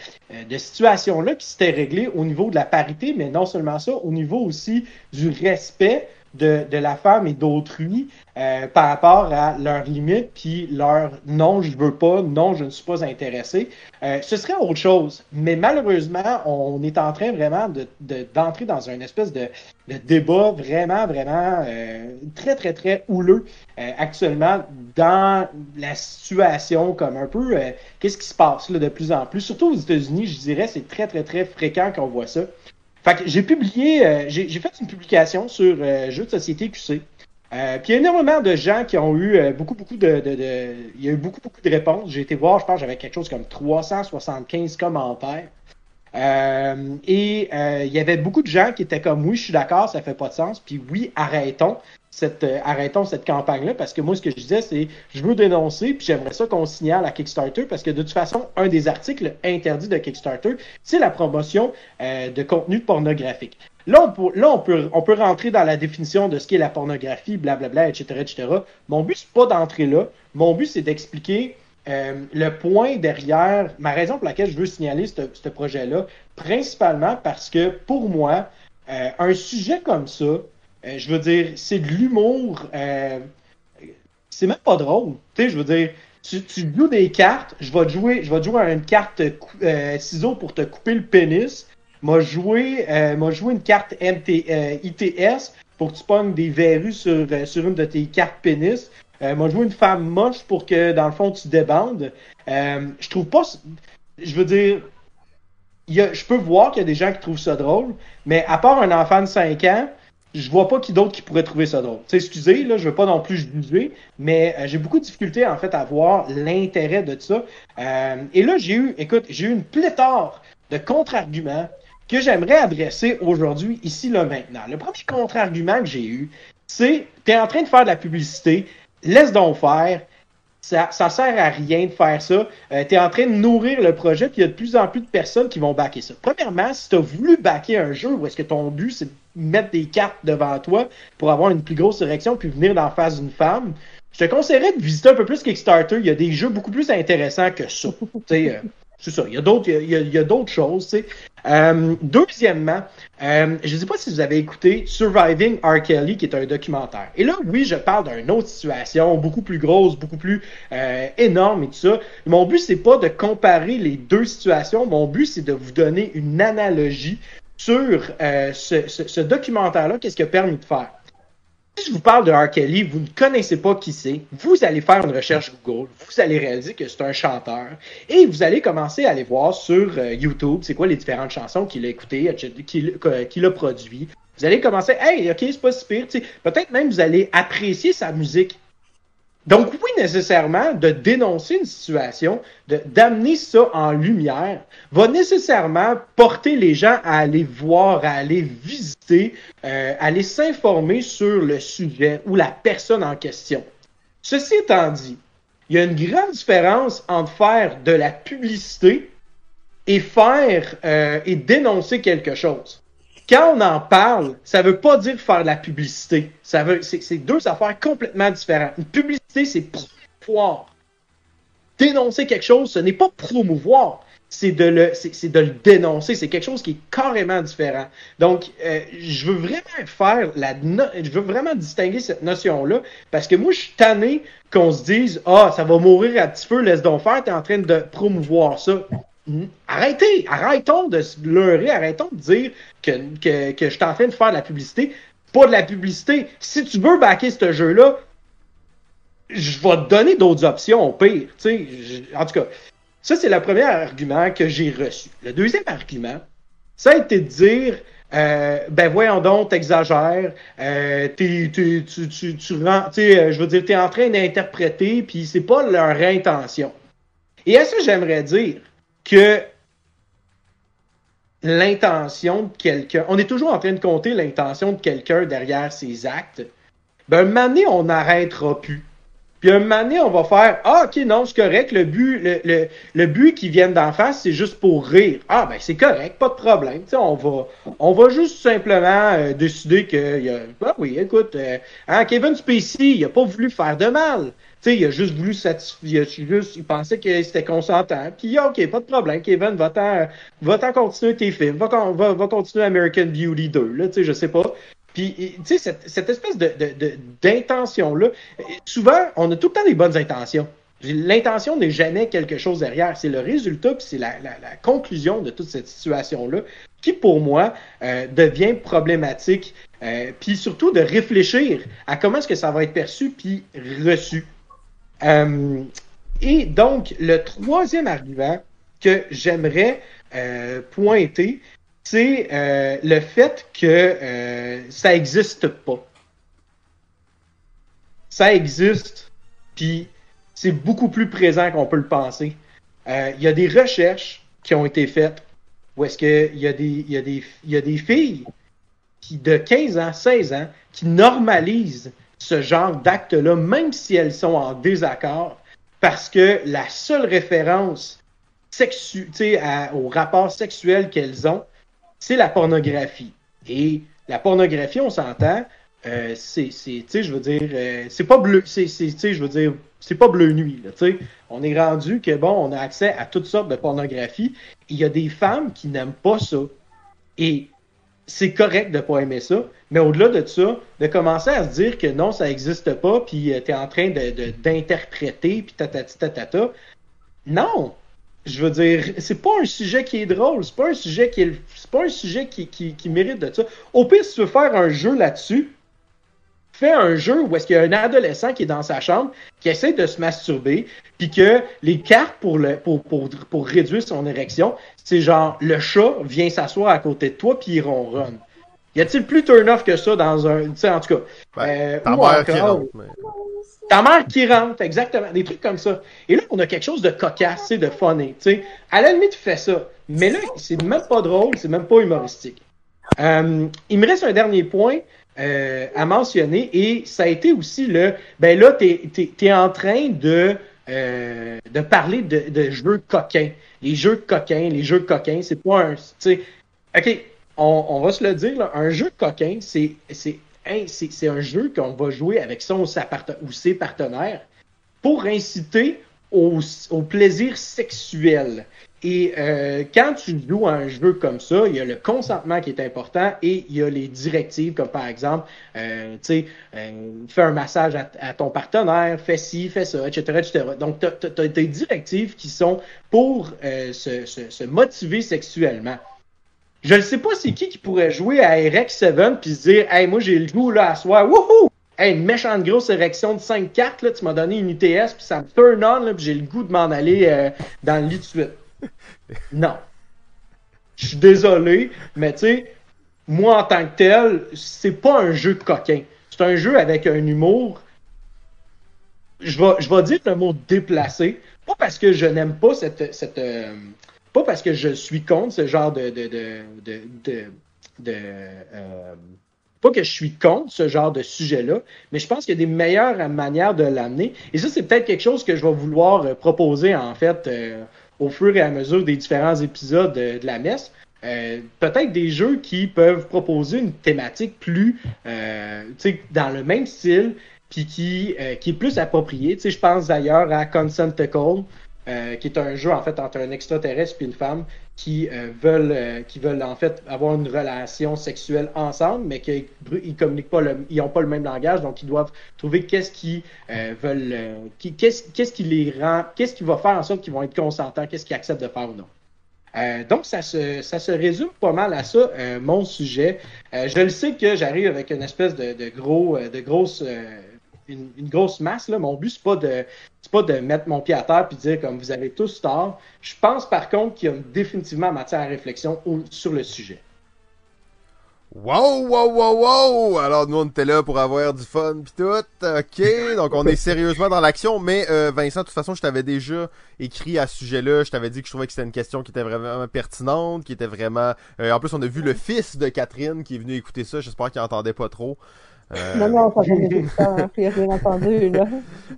de situation-là qui s'était réglée au niveau de la parité, mais non seulement ça, au niveau aussi du respect de, de la femme et d'autrui euh, par rapport à leurs limites, puis leur non, je veux pas, non, je ne suis pas intéressé. Euh, ce serait autre chose. Mais malheureusement, on est en train vraiment de, d'entrer dans une espèce de, de débat vraiment, vraiment euh, très, très, très houleux euh, actuellement dans la situation comme un peu qu'est-ce qui se passe là de plus en plus? Surtout aux États-Unis, je dirais, c'est très, très, très fréquent qu'on voit ça. Fait que j'ai publié, euh, j'ai fait une publication sur euh, Jeux de société QC. Euh, puis il y a énormément de gens qui ont eu beaucoup, beaucoup de, de, de, Il y a eu beaucoup, beaucoup de réponses. J'ai été voir, je pense, j'avais quelque chose comme 375 commentaires. Euh, et euh, il y avait beaucoup de gens qui étaient comme oui, je suis d'accord, ça fait pas de sens. Puis oui, arrêtons cette euh, arrêtons cette campagne-là parce que moi, ce que je disais, c'est je veux dénoncer, puis j'aimerais ça qu'on signale à Kickstarter parce que de toute façon, un des articles interdits de Kickstarter, c'est la promotion de contenu pornographique. Là, on peut, là on, peut, on peut rentrer dans la définition de ce qu'est la pornographie, blablabla, etc., etc. Mon but, c'est pas d'entrer là. Mon but, c'est d'expliquer euh, le point derrière, ma raison pour laquelle je veux signaler ce projet-là, principalement parce que pour moi, euh, un sujet comme ça, euh, je veux dire, c'est de l'humour, c'est même pas drôle. Tu sais, je veux dire, tu, joues des cartes, je vais te jouer, je vais jouer à une carte ciseaux pour te couper le pénis. M'a joué, joué une carte ITS pour que tu pognes des verrues sur, sur une de tes cartes pénis. Euh, m'a joué une femme moche pour que, dans le fond, tu débandes. Euh, je trouve pas. Je veux dire. Je peux voir qu'il y a des gens qui trouvent ça drôle, mais à part un enfant de 5 ans, je vois pas qui d'autre qui pourrait trouver ça drôle. T'sais, excusez, là, je veux pas non plus juger, mais euh, j'ai beaucoup de difficultés en fait à voir l'intérêt de ça. Et là, j'ai eu, écoute, j'ai eu une pléthore de contre-arguments que j'aimerais adresser aujourd'hui, ici, là, maintenant. Le premier contre-argument que j'ai eu, c'est, tu es en train de faire de la publicité, laisse donc faire. Ça, ça sert à rien de faire ça. Euh, tu es en train de nourrir le projet, puis il y a de plus en plus de personnes qui vont backer ça. Premièrement, si tu as voulu backer un jeu où est-ce que ton but, c'est de mettre des cartes devant toi pour avoir une plus grosse érection, puis venir d'en face d'une femme, je te conseillerais de visiter un peu plus Kickstarter. Il y a des jeux beaucoup plus intéressants que ça. euh, c'est ça. Il y a d'autres, il y a, d'autres choses. Tu sais. Euh, deuxièmement, euh, je ne sais pas si vous avez écouté Surviving R. Kelly, qui est un documentaire. Et là, oui, je parle d'une autre situation, beaucoup plus grosse, beaucoup plus euh, énorme et tout ça. Mon but, c'est pas de comparer les deux situations. Mon but, c'est de vous donner une analogie sur euh, ce, ce, ce documentaire-là, qu'est-ce qu'il a permis de faire. Si je vous parle de R. Kelly, vous ne connaissez pas qui c'est, vous allez faire une recherche Google, vous allez réaliser que c'est un chanteur, et vous allez commencer à aller voir sur euh, YouTube, c'est quoi les différentes chansons qu'il a écoutées, qu'il a produit. Vous allez commencer, hey, ok, c'est pas si pire, peut-être même vous allez apprécier sa musique. Donc oui, nécessairement, de dénoncer une situation, d'amener ça en lumière, va nécessairement porter les gens à aller voir, à aller visiter, euh, à aller s'informer sur le sujet ou la personne en question. Ceci étant dit, il y a une grande différence entre faire de la publicité et faire euh, et dénoncer quelque chose quand on en parle, ça veut pas dire faire de la publicité. Ça veut, c'est deux affaires complètement différentes. Une publicité, c'est promouvoir. Dénoncer quelque chose, ce n'est pas promouvoir. C'est de le, c'est de le dénoncer. C'est quelque chose qui est carrément différent. Donc, euh, je veux vraiment faire la, je veux vraiment distinguer cette notion-là parce que moi, je suis tanné qu'on se dise, ah, ça va mourir à petit feu, laisse donc faire. T'es en train de promouvoir ça. Arrêtez, arrêtons de se leurrer, arrêtons de dire que, que, que je suis en train de faire de la publicité. Pas de la publicité. Si tu veux backer ce jeu-là, je vais te donner d'autres options au pire. en tout cas, ça, c'est le premier argument que j'ai reçu. Le deuxième argument, ça a été de dire euh, ben voyons donc, t'exagères, euh, tu, tu, tu, tu rends, euh, je veux dire, t'es en train d'interpréter, puis c'est pas leur intention. Et à ça, j'aimerais dire, que l'intention de quelqu'un, on est toujours en train de compter l'intention de quelqu'un derrière ses actes, ben un moment on n'arrêtera plus. Puis un moment on va faire Ah, ok, non, c'est correct, le but, le, le, le but qui vient d'en face, c'est juste pour rire. Ah ben c'est correct, pas de problème. on va on va juste simplement euh, décider que ah oui, écoute, euh, hein, Kevin Spacey, il a pas voulu faire de mal sais, il a juste voulu satisfier, il, pensait que c'était consentant. Puis, ok, pas de problème, Kevin, va-t'en, va-t'en continuer tes films, va, va, va continuer American Beauty 2, là, tu sais, je sais pas. Puis, tu sais, cette, cette, espèce de, de, d'intention-là, souvent, on a tout le temps des bonnes intentions. L'intention n'est jamais quelque chose derrière. C'est le résultat, puis c'est la, la, la, conclusion de toute cette situation-là qui, pour moi, euh, devient problématique. Euh, puis surtout de réfléchir à comment est-ce que ça va être perçu puis reçu. Euh, et donc, le troisième argument que j'aimerais euh, pointer, c'est euh, le fait que ça n'existe pas. Ça existe, puis c'est beaucoup plus présent qu'on peut le penser. Il y a des recherches qui ont été faites où est-ce qu'il y, a des, y, y a des filles qui, de 15 ans, 16 ans, qui normalisent ce genre d'actes-là, même si elles sont en désaccord, parce que la seule référence au rapport sexuel qu'elles ont, c'est la pornographie. Et la pornographie, on s'entend, euh, c'est, je veux dire, euh, c'est pas bleu, c'est, je veux dire, c'est pas bleu nuit, là. On est rendu que, bon, on a accès à toutes sortes de pornographie. Il y a des femmes qui n'aiment pas ça. Et c'est correct de pas aimer ça, mais au-delà de ça, de commencer à se dire que non, ça n'existe pas, puis euh, tu es en train de, d'interpréter, puis tatati tatata. Non! Je veux dire, c'est pas un sujet qui est drôle, c'est pas un sujet qui est, c'est pas un sujet qui, qui, qui mérite de ça. Au pire, si tu veux faire un jeu là-dessus, fais un jeu où est-ce qu'il y a un adolescent qui est dans sa chambre, qui essaie de se masturber, puis que les cartes pour, le, pour, pour, pour réduire son érection, c'est genre le chat vient s'asseoir à côté de toi puis il ronronne. Y a-t-il plus turn-off que ça dans un. Tu sais, en tout cas. Ben, euh, ta mère qui rentre. Ta mère qui rentre, exactement. Des trucs comme ça. Et là, on a quelque chose de cocasse, de funny. Tu sais, à la limite, tu fais ça. Mais là, c'est même pas drôle, c'est même pas humoristique. Euh, il me reste un dernier point euh, à mentionner et ça a été aussi le. Ben là, t'es es, en train de. Euh, de parler de, de jeux coquins les jeux coquins, les jeux coquins, c'est pas un. OK, on, on, va se le dire, là, un jeu coquin, c'est c'est un jeu qu'on va jouer avec son ou ses partenaires pour inciter au, au plaisir sexuel. Et euh, quand tu joues un jeu comme ça, il y a le consentement qui est important et il y a les directives, comme par exemple, euh, tu sais, euh, fais un massage à, ton partenaire, fais ci, fais ça, etc., etc. Donc, tu as, des directives qui sont pour euh, se, se, se, motiver sexuellement. Je ne sais pas c'est qui qui pourrait jouer à RX7 puis se dire, hey, moi j'ai le goût là à soir, wouhou! Hey, une méchante grosse érection de 5 cartes, là, tu m'as donné une ITS, puis ça me turn on, là, puis j'ai le goût de m'en aller euh, dans le lit de suite. non. Je suis désolé, mais tu sais, moi en tant que tel, c'est pas un jeu coquin. C'est un jeu avec un humour. Je vais, dire le mot déplacé. Pas parce que je n'aime pas cette. cette euh, pas parce que je suis contre ce genre de. de, de, de, de euh, pas que je suis contre ce genre de sujet-là, mais je pense qu'il y a des meilleures manières de l'amener. Et ça, c'est peut-être quelque chose que je vais vouloir euh, proposer, en fait, au fur et à mesure des différents épisodes de, la messe. Euh, peut-être des jeux qui peuvent proposer une thématique plus euh, dans le même style puis qui, euh, qui est plus approprié. Je pense d'ailleurs à Consentacle, euh, qui est un jeu en fait entre un extraterrestre et une femme qui euh, veulent euh, qui veulent en fait avoir une relation sexuelle ensemble, mais qu'ils ils communiquent pas le, ils ont pas le même langage, donc ils doivent trouver qu'est-ce qui veulent, qu'est-ce qu'est-ce qui les rend, qu'est-ce qui va faire en sorte qu'ils vont être consentants, qu'est-ce qu'ils acceptent de faire ou non. donc ça se ça se résume pas mal à ça mon sujet. je le sais que j'arrive avec une espèce de, de gros de grosse une, grosse masse. Là. Mon but, c'est pas de pas de mettre mon pied à terre et dire comme vous avez tous tort. Je pense par contre qu'il y a définitivement matière à réflexion sur le sujet. Wow, wow, wow, wow! Alors nous on était là pour avoir du fun pis tout. Ok, donc on est sérieusement dans l'action. Mais euh, Vincent, de toute façon, je t'avais déjà écrit à ce sujet-là. Je t'avais dit que je trouvais que c'était une question qui était vraiment pertinente, qui était vraiment. Euh, en plus, on a vu le fils de Catherine qui est venu écouter ça. J'espère qu'il entendait pas trop. Euh, non, non, ça fait rien entendu, là.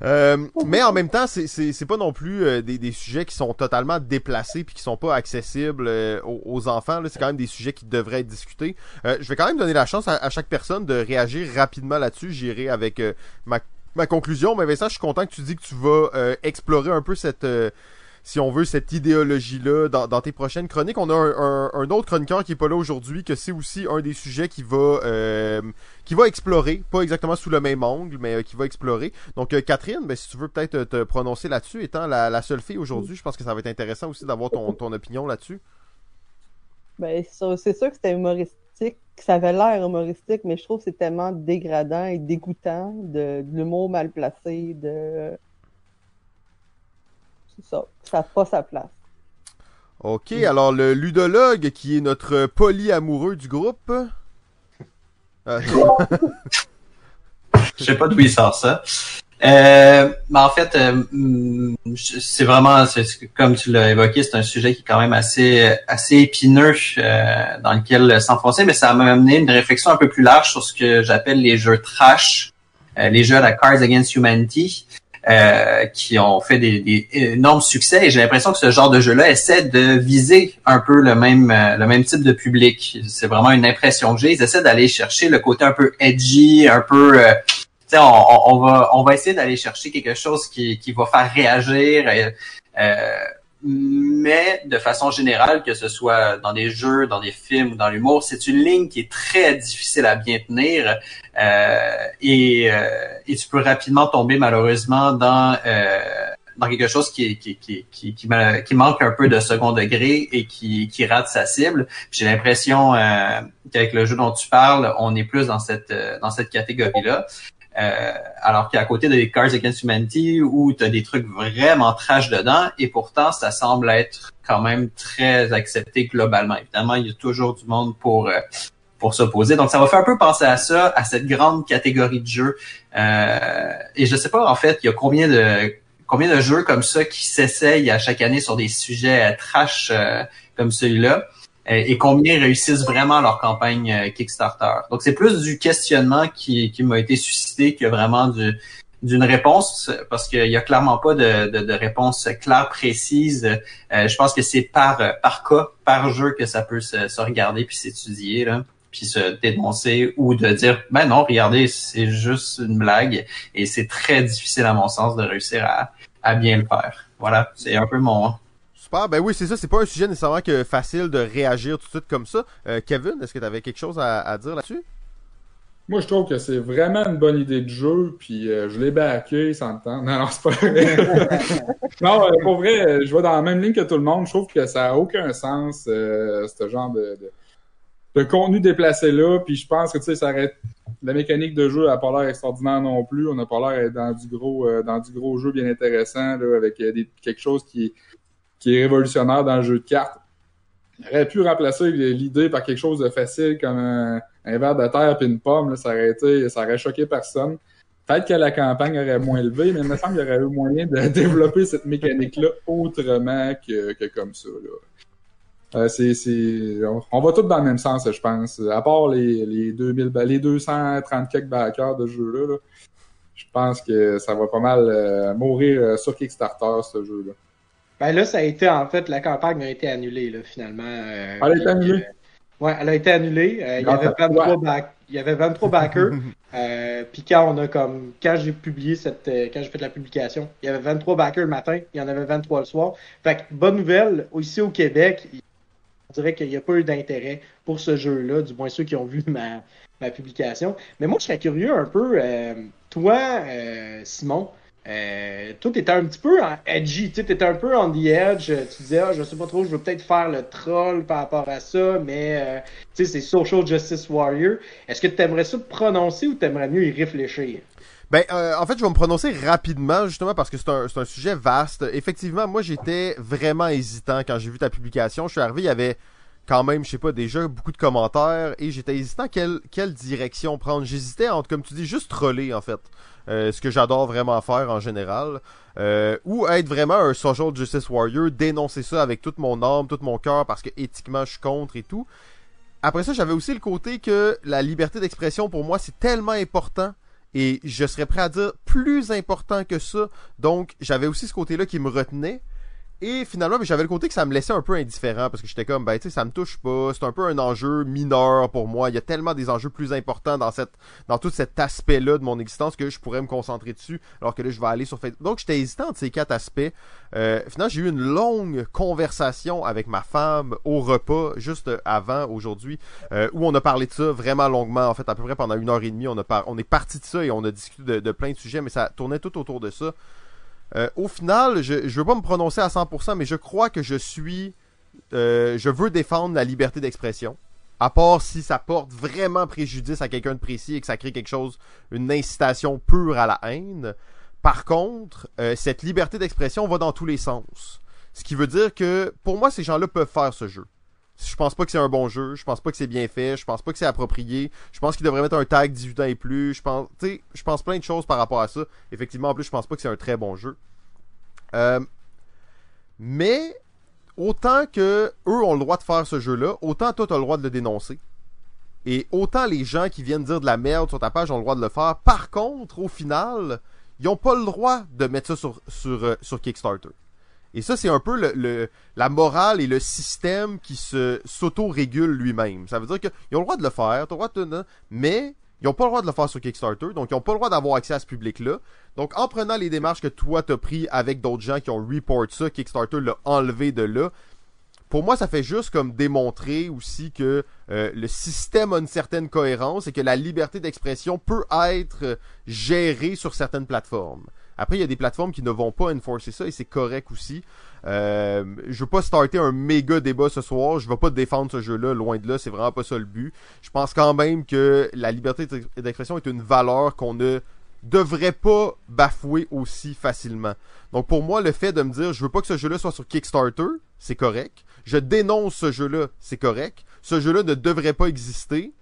Euh, mais en même temps, c'est pas non plus euh, des, des, sujets qui sont totalement déplacés puis qui sont pas accessibles aux, enfants. C'est quand même des sujets qui devraient être discutés. je vais quand même donner la chance à, chaque personne de réagir rapidement là-dessus. J'irai avec ma, ma conclusion. Mais Vincent, je suis content que tu dis que tu vas explorer un peu cette si on veut, cette idéologie-là dans, tes prochaines chroniques. On a un, autre chroniqueur qui est pas là aujourd'hui, que c'est aussi un des sujets qui va euh, qui va explorer, pas exactement sous le même angle, mais euh, qui va explorer. Donc euh, Catherine, ben, si tu veux peut-être te prononcer là-dessus, étant la, seule fille aujourd'hui, je pense que ça va être intéressant aussi d'avoir ton, ton opinion là-dessus. Ben, c'est sûr que c'était humoristique, que ça avait l'air humoristique, mais je trouve que c'est tellement dégradant et dégoûtant de, de l'humour mal placé, de ça. Ça n'a pas sa place. Ok, alors le ludologue qui est notre polyamoureux du groupe. Euh, Je sais pas d'où il sort ça. Euh, ben, en fait, euh, mm, c'est vraiment, comme tu l'as évoqué, c'est un sujet qui est quand même assez assez épineux euh, dans lequel s'enfoncer, mais ça m'a amené une réflexion un peu plus large sur ce que j'appelle les jeux trash, euh, les jeux à la Cards Against Humanity. Euh, qui ont fait des, des, énormes succès et j'ai l'impression que ce genre de jeu-là essaie de viser un peu le même le même type de public. C'est vraiment une impression que j'ai. Ils essaient d'aller chercher le côté un peu edgy, un peu on, on, va on va essayer d'aller chercher quelque chose qui, qui va faire réagir. Euh, mais de façon générale, que ce soit dans des jeux, dans des films ou dans l'humour, c'est une ligne qui est très difficile à bien tenir euh, et, euh, et, tu peux rapidement tomber malheureusement dans euh, dans quelque chose qui, qui, qui, qui, qui, manque un peu de second degré et qui, qui rate sa cible. J'ai l'impression euh, qu'avec le jeu dont tu parles, on est plus dans cette dans cette catégorie-là. Euh, alors qu'à côté des Cars Against Humanity où tu as des trucs vraiment trash dedans et pourtant ça semble être quand même très accepté globalement. Évidemment, il y a toujours du monde pour euh, pour s'opposer. Donc ça va faire un peu penser à ça, à cette grande catégorie de jeux. Euh, et je sais pas en fait, il y a combien de combien de jeux comme ça qui s'essayent à chaque année sur des sujets trash comme celui-là. Euh, et combien réussissent vraiment leur campagne euh, Kickstarter. Donc c'est plus du questionnement qui, qui m'a été suscité que vraiment du, d'une réponse parce qu'il y a clairement pas de, de, de réponse claire précise. Euh, je pense que c'est par par cas, par jeu que ça peut se, se regarder puis s'étudier là, puis se dénoncer ou de dire ben non, regardez, c'est juste une blague et c'est très difficile à mon sens de réussir à, à bien le faire. Voilà, c'est un peu mon Super, ben oui, c'est ça, c'est pas un sujet nécessairement que facile de réagir tout de suite comme ça. Euh, Kevin, est-ce que tu avais quelque chose à, dire là-dessus? Moi, je trouve que c'est vraiment une bonne idée de jeu, puis euh, je l'ai backé sans le temps. Non, non, c'est pas vrai. non, euh, pour vrai, je vais dans la même ligne que tout le monde. Je trouve que ça a aucun sens, ce genre de, de, contenu déplacé-là. Puis je pense que, tu sais, ça aurait... La mécanique de jeu n'a pas l'air extraordinaire non plus. On n'a pas l'air dans du gros dans du gros jeu bien intéressant, là, avec des, quelque chose qui qui est révolutionnaire dans le jeu de cartes. Il aurait pu remplacer l'idée par quelque chose de facile comme un, verre de terre et une pomme. ça, aurait été, ça aurait choqué personne. Peut-être que la campagne aurait moins élevé, mais il me semble qu'il y aurait eu moyen de développer cette mécanique-là autrement que, que comme ça. Là. Euh, on, va tous dans le même sens, je pense. À part les, les 2000, les 230 quelques backers de jeu-là, je pense que ça va pas mal euh, mourir euh, sur Kickstarter, ce jeu-là. Ben là, ça a été, en fait, la campagne a été annulée, là, finalement. Euh, elle a été annulée? Euh, ouais, elle a été annulée. Euh, il, y avait 23 back... il y avait 23 backers. puis quand on a comme. Quand j'ai publié cette. quand j'ai fait la publication, il y avait 23 backers le matin, il y en avait 23 le soir. Fait que, bonne nouvelle, ici au Québec, on dirait qu'il n'y a pas eu d'intérêt pour ce jeu-là, du moins ceux qui ont vu ma, ma publication. Mais moi, je serais curieux un peu. toi, Simon, euh, toi, t'étais un petit peu en edgy, tu étais un peu on the edge. Tu disais, ah, je sais pas trop, je veux peut-être faire le troll par rapport à ça, mais euh, c'est Social Justice Warrior. Est-ce que tu aimerais ça te prononcer ou t'aimerais mieux y réfléchir? Ben, euh, en fait, je vais me prononcer rapidement, justement, parce que c'est un, un, sujet vaste. Effectivement, moi, j'étais vraiment hésitant quand j'ai vu ta publication. Je suis arrivé, il y avait quand même, je sais pas, déjà beaucoup de commentaires, et j'étais hésitant quelle, quelle direction prendre. J'hésitais entre, comme tu dis, juste troller, en fait. Euh, ce que j'adore vraiment faire en général, euh, ou être vraiment un social justice warrior, dénoncer ça avec toute mon âme, tout mon cœur, parce que éthiquement je suis contre et tout. Après ça, j'avais aussi le côté que la liberté d'expression pour moi c'est tellement important et je serais prêt à dire plus important que ça. Donc j'avais aussi ce côté-là qui me retenait. Et finalement, j'avais le côté que ça me laissait un peu indifférent parce que j'étais comme, ben, tu sais, ça me touche pas. C'est un peu un enjeu mineur pour moi. Il y a tellement des enjeux plus importants dans cette, dans tout cet aspect-là de mon existence que je pourrais me concentrer dessus. Alors que là, je vais aller sur Facebook. Donc, j'étais hésitant de ces quatre aspects. Euh, finalement, j'ai eu une longue conversation avec ma femme au repas juste avant aujourd'hui, euh, où on a parlé de ça vraiment longuement. En fait, à peu près pendant une heure et demie, on a on est parti de ça et on a discuté de plein de sujets, mais ça tournait tout autour de ça. Euh, au final, je ne veux pas me prononcer à 100%, mais je crois que je suis... Euh, je veux défendre la liberté d'expression. À part si ça porte vraiment préjudice à quelqu'un de précis et que ça crée quelque chose, une incitation pure à la haine. Par contre, euh, cette liberté d'expression va dans tous les sens. Ce qui veut dire que, pour moi, ces gens-là peuvent faire ce jeu. Je pense pas que c'est un bon jeu, je pense pas que c'est bien fait, je pense pas que c'est approprié, je pense qu'il devrait mettre un tag 18 ans et plus, je pense, je pense plein de choses par rapport à ça. Effectivement, en plus, je pense pas que c'est un très bon jeu. Euh, mais autant que eux ont le droit de faire ce jeu-là, autant toi t'as le droit de le dénoncer. Et autant les gens qui viennent dire de la merde sur ta page ont le droit de le faire. Par contre, au final, ils ont pas le droit de mettre ça sur, sur, euh, sur Kickstarter. Et ça, c'est un peu la morale et le système qui se s'auto-régule lui-même. Ça veut dire qu'ils ont le droit de le faire, droit de... mais ils ont pas le droit de le faire sur Kickstarter, donc ils ont pas le droit d'avoir accès à ce public-là. Donc en prenant les démarches que toi t'as pris avec d'autres gens qui ont report ça, Kickstarter l'a enlevé de là. Pour moi, ça fait juste comme démontrer aussi que euh, le système a une certaine cohérence et que la liberté d'expression peut être euh, gérée sur certaines plateformes. Après, il y a des plateformes qui ne vont pas enforcer ça et c'est correct aussi. Euh, je veux pas starter un méga débat ce soir. Je vais pas défendre ce jeu-là, loin de là. C'est vraiment pas ça le but. Je pense quand même que la liberté d'expression est une valeur qu'on ne devrait pas bafouer aussi facilement. Donc pour moi, le fait de me dire je veux pas que ce jeu-là soit sur Kickstarter, c'est correct. Je dénonce ce jeu-là, c'est correct. Ce jeu-là ne devrait pas exister.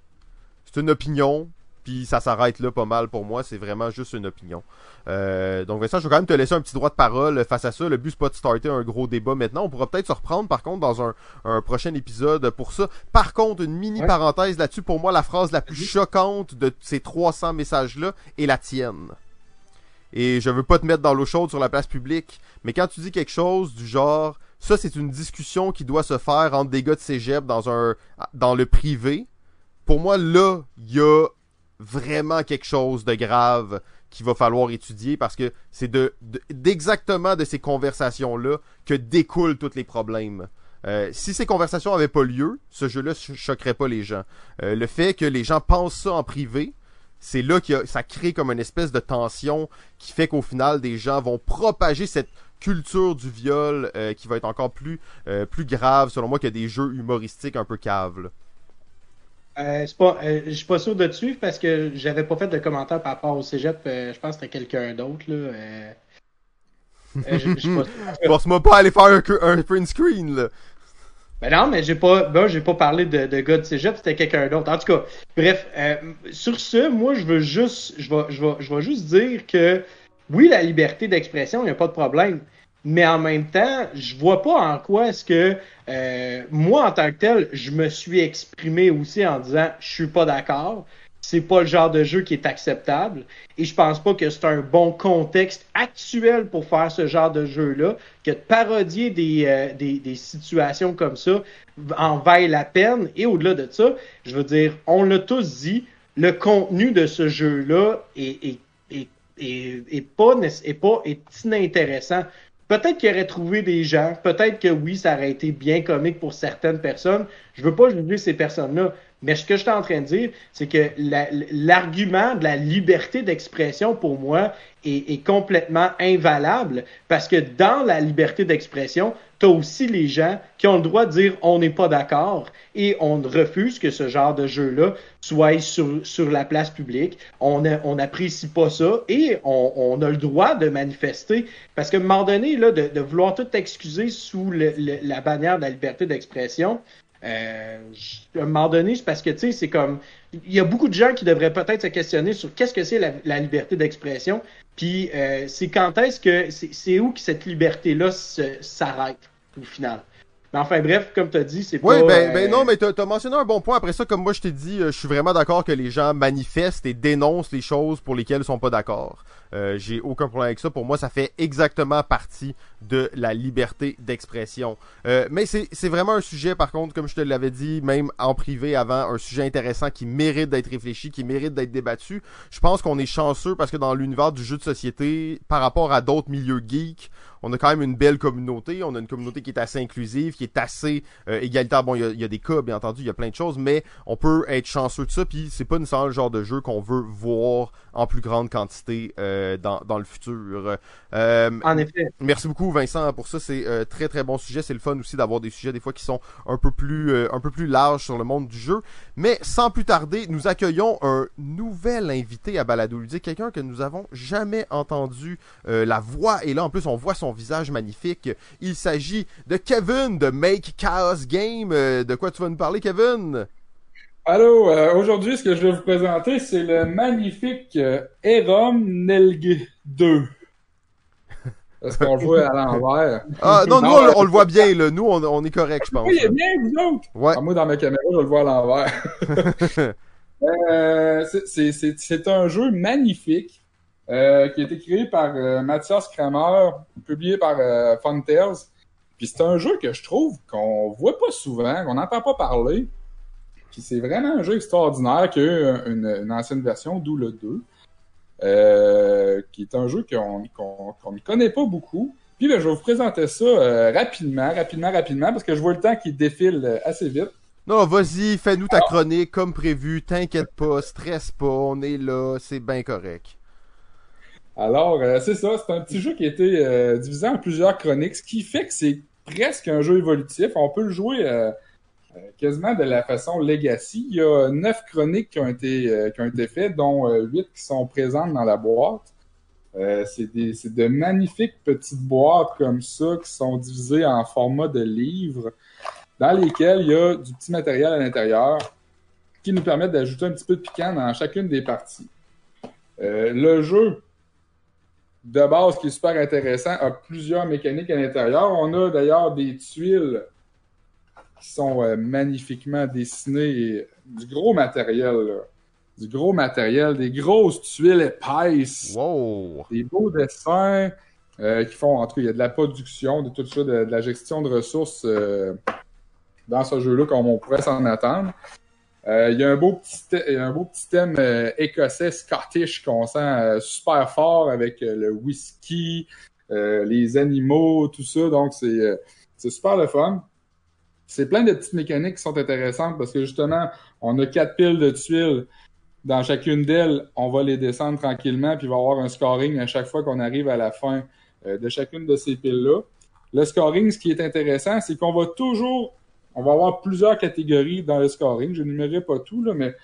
C'est une opinion. Puis ça s'arrête là pas mal pour moi, c'est vraiment juste une opinion. Euh, donc Vincent, je vais quand même te laisser un petit droit de parole face à ça. Le but c'est pas de starter un gros débat maintenant. On pourra peut-être se reprendre par contre dans un, un prochain épisode pour ça. Par contre, une mini Ouais. parenthèse là-dessus, pour moi la phrase la plus choquante de ces 300 messages-là est la tienne. Et je veux pas te mettre dans l'eau chaude sur la place publique, mais quand tu dis quelque chose du genre, ça c'est une discussion qui doit se faire entre des gars de cégep dans un, dans le privé. Pour moi, là, il y a vraiment quelque chose de grave qu'il va falloir étudier parce que c'est de, de- d'exactement de ces conversations-là que découlent tous les problèmes. Euh, si ces conversations avaient pas lieu, ce jeu-là cho- choquerait pas les gens. Euh, le fait que les gens pensent ça en privé, c'est là que ça crée comme une espèce de tension qui fait qu'au final des gens vont propager cette culture du viol euh, qui va être encore plus plus grave selon moi que des jeux humoristiques un peu caves. Euh, euh, je suis pas sûr de te suivre parce que j'avais pas fait de commentaire par rapport au cégep. euh, je pense que c'était quelqu'un d'autre. Là. Euh, euh, Force-moi pas à aller faire un, print screen là. Ben non, mais j'ai pas, ben, j'ai pas parlé de, de gars de cégep, c'était quelqu'un d'autre. En tout cas, bref, euh, sur ce, moi, je veux juste, je vais, je vais, je vais juste dire que oui, la liberté d'expression, il n'y a pas de problème. Mais en même temps, je vois pas en quoi est-ce que euh, moi, en tant que tel, je me suis exprimé aussi en disant je suis pas d'accord. C'est pas le genre de jeu qui est acceptable. Et je pense pas que c'est un bon contexte actuel pour faire ce genre de jeu-là, que de parodier des, euh, des, des situations comme ça en vaille la peine. Et au-delà de ça, je veux dire, on l'a tous dit, le contenu de ce jeu-là est, est, est, est, est pas, est pas est inintéressant. Peut-être qu'il aurait trouvé des gens, peut-être que oui, ça aurait été bien comique pour certaines personnes. Je veux pas juger ces personnes-là, mais ce que je suis en train de dire, c'est que la- l'argument de la liberté d'expression, pour moi, est, est complètement invalable parce que dans la liberté d'expression, tu aussi les gens qui ont le droit de dire on n'est pas d'accord et on refuse que ce genre de jeu-là soit sur, sur la place publique. On n'apprécie pas ça et on, on a le droit de manifester. Parce qu'à un moment donné, là, de, de vouloir tout excuser sous le- le- la bannière de la liberté d'expression, euh, à un moment donné, c'est parce que, tu sais, c'est comme... Il y a beaucoup de gens qui devraient peut-être se questionner sur qu'est-ce que c'est la, la liberté d'expression, puis euh, c'est quand est-ce que... C'est où que cette liberté-là s'arrête, au final. Mais enfin, bref, comme tu as dit, c'est Oui, pas... ben, euh, ben non, mais t'as as mentionné un bon point. Après ça, comme moi je t'ai dit, euh, je suis vraiment d'accord que les gens manifestent et dénoncent les choses pour lesquelles ils sont pas d'accord. Euh, J'ai aucun problème avec ça. Pour moi, ça fait exactement partie de la liberté d'expression. Euh, mais c'est c'est vraiment un sujet, par contre, comme je te l'avais dit, même en privé avant, un sujet intéressant qui mérite d'être réfléchi, qui mérite d'être débattu. Je pense qu'on est chanceux parce que dans l'univers du jeu de société, par rapport à d'autres milieux geeks, on a quand même une belle communauté. On a une communauté qui est assez inclusive, qui est assez euh, égalitaire. Bon, il y a, il y a des cas, bien entendu, il y a plein de choses, mais on peut être chanceux de ça. Puis c'est pas nécessairement le genre de jeu qu'on veut voir en plus grande quantité euh, dans, dans le futur. Euh, En effet. Merci beaucoup Vincent pour ça, c'est euh, très très bon sujet. C'est le fun aussi d'avoir des sujets des fois qui sont un peu plus euh, un peu plus larges sur le monde du jeu. Mais sans plus tarder, nous accueillons un nouvel invité à Balado Ludique, quelqu'un que nous avons jamais entendu euh, la voix et là en plus on voit son visage magnifique. Il s'agit de Kevin de Make Chaos Game. Euh, de quoi tu vas nous parler, Kevin? Allô, euh, aujourd'hui, ce que je vais vous présenter, c'est le magnifique euh, Erom Nelge 2. Est-ce qu'on le voit à l'envers? Ah, non, nous, on, on le voit bien, là. Nous, on, on est correct, je pense. Oui, il est bien, vous autres. Ouais. Ah, moi, dans ma caméra, je le vois à l'envers. Euh, c'est un jeu magnifique euh, qui a été créé par euh, Mathias Kramer, publié par euh, Funtails. Puis c'est un jeu que je trouve qu'on voit pas souvent, qu'on n'entend pas parler. Puis c'est vraiment un jeu extraordinaire qui a eu une, une ancienne version, d'où le 2. euh, qui est un jeu qu'on qu'on ne connaît pas beaucoup. Puis ben, je vais vous présenter ça euh, rapidement, rapidement, rapidement, parce que je vois le temps qui défile assez vite. Non, vas-y, fais-nous ta chronique comme prévu. T'inquiète pas, stresse pas, on est là, c'est bien correct. Alors, euh, c'est ça, c'est un petit jeu qui a été euh, divisé en plusieurs chroniques, ce qui fait que c'est presque un jeu évolutif. On peut le jouer euh, euh, quasiment de la façon legacy. Il y a neuf chroniques qui ont été euh, qui ont été faites, dont euh, huit qui sont présentes dans la boîte. C'est de magnifiques petites boîtes comme ça qui sont divisées en format de livres, dans lesquels il y a du petit matériel à l'intérieur qui nous permettent d'ajouter un petit peu de piquant dans chacune des parties. Euh, le jeu de base qui est super intéressant, a plusieurs mécaniques à l'intérieur. On a d'ailleurs des tuiles qui sont euh, magnifiquement dessinées et du gros matériel, là. du gros matériel, des grosses tuiles épaisses, Wow! des beaux dessins euh, qui font, en tout cas, il y a de la production, de tout ça, de, de la gestion de ressources euh, dans ce jeu-là comme on pourrait s'en attendre. Euh, il y a un beau petit, un beau thème euh, écossais, Scottish, qu'on sent euh, super fort avec le whisky, les animaux, tout ça. Donc, c'est c'est super le fun. C'est plein de petites mécaniques qui sont intéressantes parce que justement, on a quatre piles de tuiles. Dans chacune d'elles, on va les descendre tranquillement, puis il va y avoir un scoring à chaque fois qu'on arrive à la fin de chacune de ces piles-là. Le scoring, ce qui est intéressant, c'est qu'on va toujours on va avoir plusieurs catégories dans le scoring. Je n'énumérerai pas tout, là, mais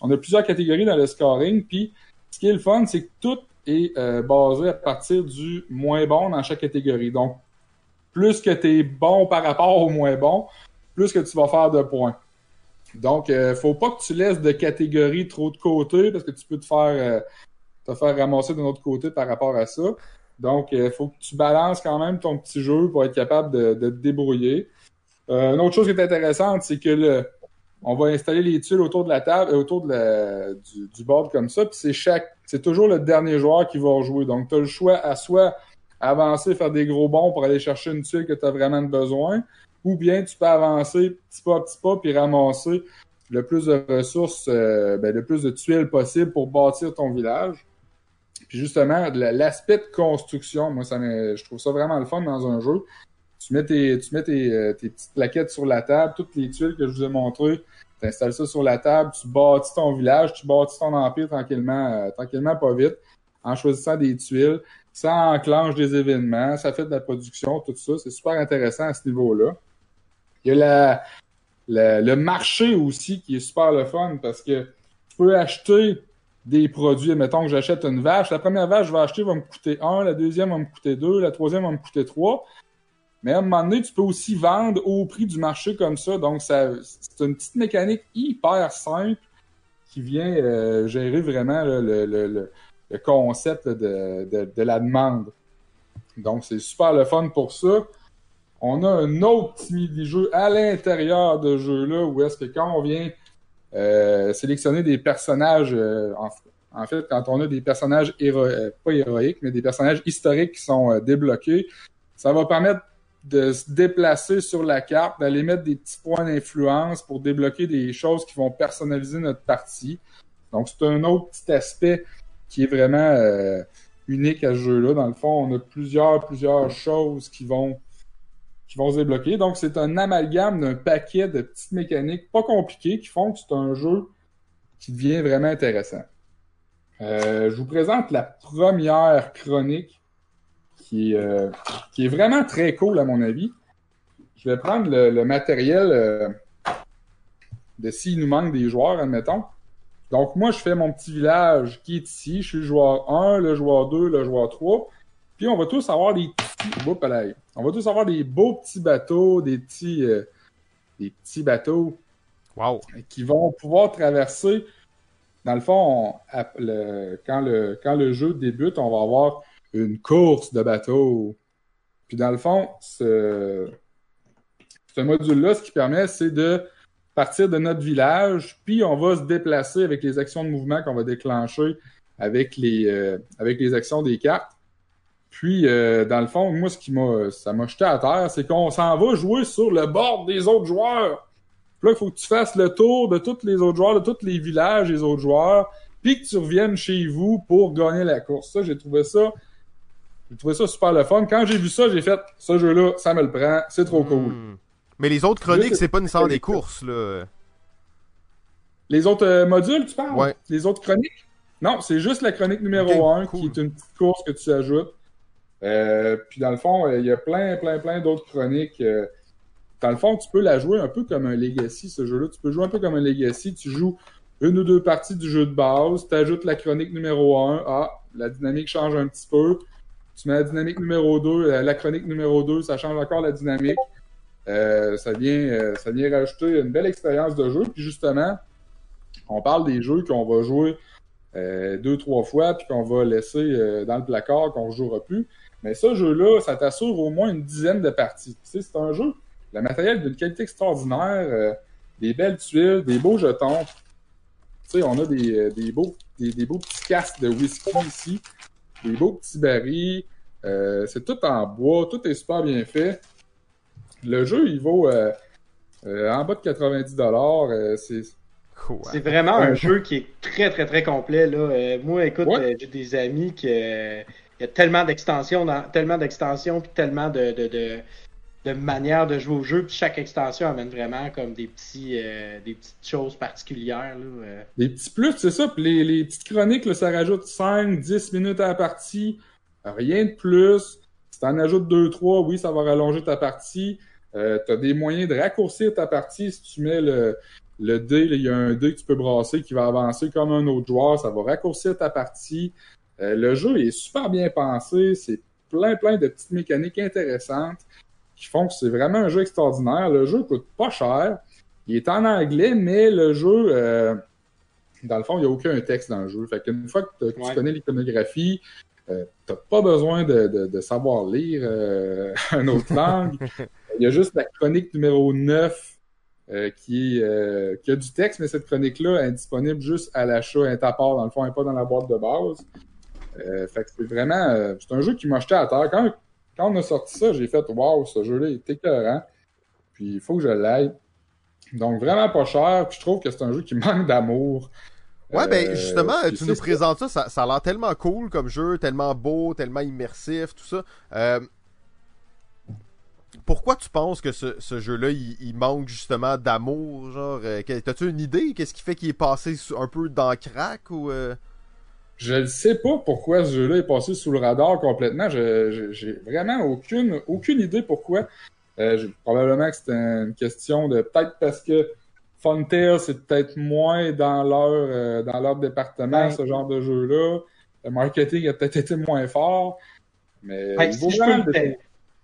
on a plusieurs catégories dans le scoring. Puis, ce qui est le fun, c'est que tout est euh, basé à partir du moins bon dans chaque catégorie. Donc, plus que tu es bon par rapport au moins bon, plus que tu vas faire de points. Donc, euh, faut pas que tu laisses de catégorie trop de côté parce que tu peux te faire, euh, te faire ramasser d'un autre côté par rapport à ça. Donc, il faut que tu balances quand même ton petit jeu pour être capable de te débrouiller. Euh, une autre chose qui est intéressante, c'est que le, on va installer les tuiles autour de la table, euh, autour de la, du, du board comme ça, puis c'est chaque, c'est toujours le dernier joueur qui va jouer. Donc, tu as le choix à soit avancer, faire des gros bonds pour aller chercher une tuile que tu as vraiment besoin, ou bien tu peux avancer petit pas à petit pas puis ramasser le plus de ressources, euh, ben, le plus de tuiles possible pour bâtir ton village. Puis justement, la- l'aspect de construction, moi, ça je trouve ça vraiment le fun dans un jeu. Tu mets tes, tu mets tes, euh, tes petites plaquettes sur la table, toutes les tuiles que je vous ai montrées, tu installes ça sur la table, tu bâtis ton village, tu bâtis ton empire tranquillement, euh, tranquillement pas vite, en choisissant des tuiles. Ça enclenche des événements, ça fait de la production, tout ça. C'est super intéressant à ce niveau-là. Il y a la, la- le marché aussi qui est super le fun parce que tu peux acheter des produits. Mettons que j'achète une vache. La première vache je vais acheter va me coûter un, la deuxième va me coûter deux, la troisième va me coûter trois. Mais à un moment donné, tu peux aussi vendre au prix du marché comme ça. Donc, ça, c'est une petite mécanique hyper simple qui vient euh, gérer vraiment là, le, le, le, concept de, de, de la demande. Donc, c'est super le fun pour ça. On a un autre petit mini-jeu à l'intérieur de jeu-là où est-ce que quand on vient euh, sélectionner des personnages, euh, en, en fait, quand on a des personnages héro euh, pas héroïques, mais des personnages historiques qui sont euh, débloqués, ça va permettre de se déplacer sur la carte, d'aller mettre des petits points d'influence pour débloquer des choses qui vont personnaliser notre partie. Donc, c'est un autre petit aspect qui est vraiment euh, unique à ce jeu-là. Dans le fond, on a plusieurs, plusieurs choses qui vont qui vont se débloquer. Donc, c'est un amalgame d'un paquet de petites mécaniques pas compliquées qui font que c'est un jeu qui devient vraiment intéressant. Euh, je vous présente la première chronique qui est, euh, qui est vraiment très cool à mon avis. Je vais prendre le, le matériel euh, de s'il nous manque des joueurs, admettons. Donc, moi, je fais mon petit village qui est ici. Je suis le joueur 1, le joueur 2, le joueur 3. Puis, on va tous avoir des petits on va tous avoir des beaux petits bateaux, des petits, euh, des petits bateaux wow. qui vont pouvoir traverser. Dans le fond, quand, le, quand le jeu débute, on va avoir une course de bateaux. Puis dans le fond, ce, ce module-là, ce qui permet, c'est de partir de notre village, puis on va se déplacer avec les actions de mouvement qu'on va déclencher avec les, euh, avec les actions des cartes. Puis, euh, dans le fond, moi, ce qui m'a, ça m'a jeté à terre, c'est qu'on s'en va jouer sur le bord des autres joueurs. Là, il faut que tu fasses le tour de tous les autres joueurs, de tous les villages des autres joueurs, puis que tu reviennes chez vous pour gagner la course. Ça, j'ai trouvé ça, j'ai trouvé ça super le fun. Quand j'ai vu ça, j'ai fait, ce jeu-là, ça me le prend, c'est trop cool. Hmm. Mais les autres chroniques, c'est pas nécessairement des courses, là. Les autres euh, modules, tu parles? Ouais. Les autres chroniques? Non, c'est juste la chronique numéro 1 qui est une petite course que tu ajoutes. Euh, puis dans le fond, euh, il y a plein, plein, plein d'autres chroniques. Euh, dans le fond, tu peux la jouer un peu comme un Legacy, ce jeu-là. Tu peux jouer un peu comme un Legacy. Tu joues une ou deux parties du jeu de base, tu ajoutes la chronique numéro 1. Ah, la dynamique change un petit peu. Tu mets la dynamique numéro 2, la chronique numéro 2, ça change encore la dynamique. ça vient ça vient rajouter une belle expérience de jeu. Puis justement, on parle des jeux qu'on va jouer deux, trois fois, puis qu'on va laisser dans le placard, qu'on ne jouera plus. Mais ce jeu-là, ça t'assure au moins une dizaine de parties. Tu sais, c'est un jeu, le matériel d'une qualité extraordinaire, euh, des belles tuiles, des beaux jetons. Tu sais, on a des, euh, des beaux, des, beaux petits casques de whisky ici, des beaux petits barils. Euh, c'est tout en bois, tout est super bien fait. Le jeu, il vaut en bas de 90$. c'est c'est vraiment un jeu qui est très, très, très complet. Là. moi, écoute, j'ai des amis qui il y a tellement d'extensions, tellement d'extensions, puis tellement de, de, de, de, manières de jouer au jeu. Puis chaque extension amène vraiment comme des petits, euh, des petites choses particulières. Là, euh. Des petits plus, c'est ça. Les, les petites chroniques, là, ça rajoute 5, 10 minutes à la partie. Rien de plus. Si t'en ajoutes 2, 3, oui, ça va rallonger ta partie. Euh, tu as des moyens de raccourcir ta partie si tu mets le, le dé, il y a un dé que tu peux brasser qui va avancer comme un autre joueur, ça va raccourcir ta partie. Euh, le jeu est super bien pensé, c'est plein plein de petites mécaniques intéressantes qui font que c'est vraiment un jeu extraordinaire. Le jeu coûte pas cher. Il est en anglais, mais le jeu, euh, dans le fond, il n'y a aucun texte dans le jeu. Fait qu'une fois que, tu connais l'iconographie, euh, t'as pas besoin de, savoir lire euh, une autre langue. il y a juste la chronique numéro 9 qui, qui a du texte, mais cette chronique-là est disponible juste à l'achat, elle est à part, dans le fond, elle n'est pas dans la boîte de base. Euh, fait que c'est vraiment. Euh, c'est un jeu qui m'a jeté à terre. Quand, quand on a sorti ça, j'ai fait Waouh, ce jeu-là est écœurant. Puis il faut que je l'aille. Donc vraiment pas cher. Puis je trouve que c'est un jeu qui manque d'amour. Ouais, ben euh, justement, tu nous présentes ça, ça, a l'air tellement cool comme jeu, tellement beau, tellement immersif, tout ça. pourquoi tu penses que ce, ce jeu-là, il, manque justement d'amour, genre, t'as-tu une idée? Qu'est-ce qui fait qu'il est passé un peu dans le crack ou... Je ne sais pas pourquoi ce jeu-là est passé sous le radar complètement. J'ai vraiment aucune, aucune idée pourquoi. Euh, probablement que c'est une question de peut-être parce que Funtail, c'est peut-être moins dans leur euh, dans leur département, ce genre de jeu-là. Le marketing a peut-être été moins fort. Mais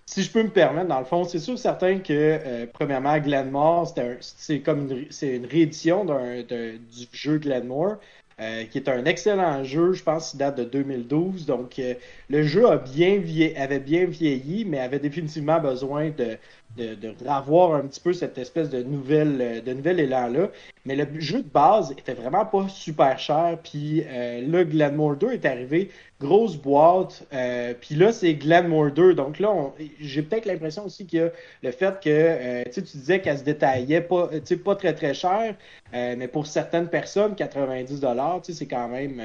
si, je peux me permettre, dans le fond, c'est sûr certain que, euh, premièrement, Glenmore, c'est comme une, une réédition du jeu Glenmore. Euh, qui est un excellent jeu, je pense qu'il date de 2012. Donc, euh, le jeu a bien avait bien vieilli, mais avait définitivement besoin de, de, de un petit peu cette espèce de nouvelle euh, de nouvel élan-là. Mais le jeu de base était vraiment pas super cher. Puis euh, là, Glenmore 2 est arrivé, grosse boîte. Euh, puis là, c'est Glenmore 2. Donc là, j'ai peut-être l'impression aussi qu'il y a le fait que tu disais qu'elle se détaillait pas, pas très très cher. mais pour certaines personnes, 90$, c'est quand même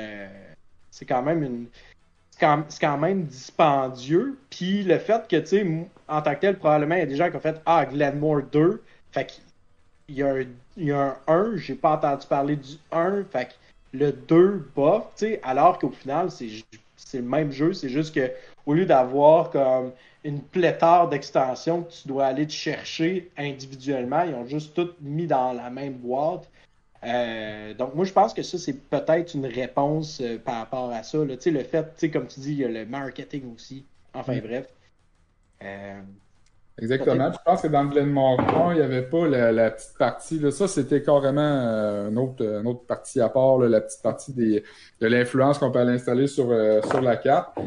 c'est quand même une c'est quand même dispendieux. Puis le fait que, tu sais, en tant que tel, probablement, il y a des gens qui ont fait Ah, Glenmore 2. Fait qu'il y a un, il y a un 1, j'ai pas entendu parler du 1. Fait que le 2 bof, tu sais, alors qu'au final, c'est le même jeu. C'est juste que au lieu d'avoir comme une pléthore d'extensions que tu dois aller te chercher individuellement, ils ont juste tout mis dans la même boîte. Euh, donc, moi, je pense que ça, c'est peut-être une réponse euh, par rapport à ça. Là. Le fait, comme tu dis, il y a le marketing aussi. Enfin, mm. bref. Euh, Exactement. Je pense que dans le Glenmore 1, il n'y avait pas la, la, petite partie. Là. Ça, c'était carrément une, autre, une autre partie à part, là, la petite partie des, de l'influence qu'on peut l'installer sur, euh, sur la carte.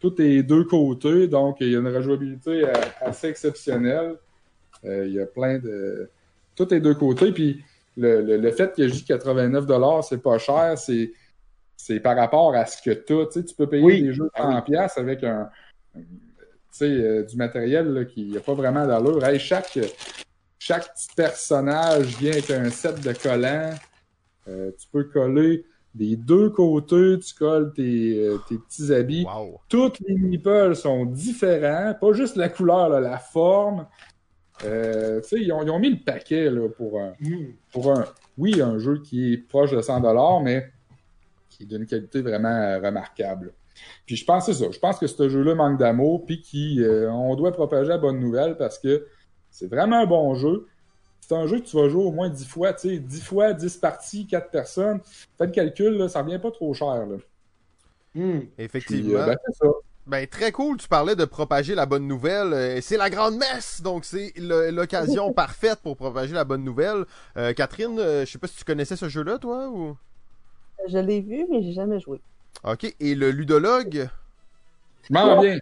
Tout est deux côtés, donc il y a une rejouabilité assez exceptionnelle. il y a plein de... Tout est deux côtés, puis le, le, le fait que je dis 89$, c'est pas cher, c'est c'est par rapport à ce que tu as. Tu, sais, tu peux payer Oui. des jeux Ah 100$ piastres avec un, sais, euh, du matériel là, qui n'a pas vraiment d'allure. Hey, chaque, chaque petit personnage vient avec un set de collants. Euh, tu peux coller des deux côtés, tu colles tes, euh, tes petits habits. Wow. Toutes les meeples sont différents, pas juste la couleur, là, la forme. Euh, tu sais, ils ont, ils ont mis le paquet là, pour un, hmm. pour un, oui, un jeu qui est proche de 100$, mais qui est d'une qualité vraiment euh, remarquable. Puis je pense que c'est ça. Je pense que ce jeu-là manque d'amour, puis qu'on doit propager la bonne nouvelle parce que c'est vraiment un bon jeu. C'est un jeu que tu vas jouer au moins 10 fois, tu sais, 10 fois, 10 parties, 4 personnes. Faites le calcul, là, ça revient pas trop cher. Là. Puis, Effectivement. euh, ben, c'est ça. Ben, très cool, tu parlais de propager la bonne nouvelle. Euh, c'est la grande messe, donc c'est l'occasion parfaite pour propager la bonne nouvelle. Euh, Catherine, euh, je sais pas si tu connaissais ce jeu-là, toi, ou... Je l'ai vu, mais j'ai jamais joué. Ok, et le ludologue? Je m'en reviens.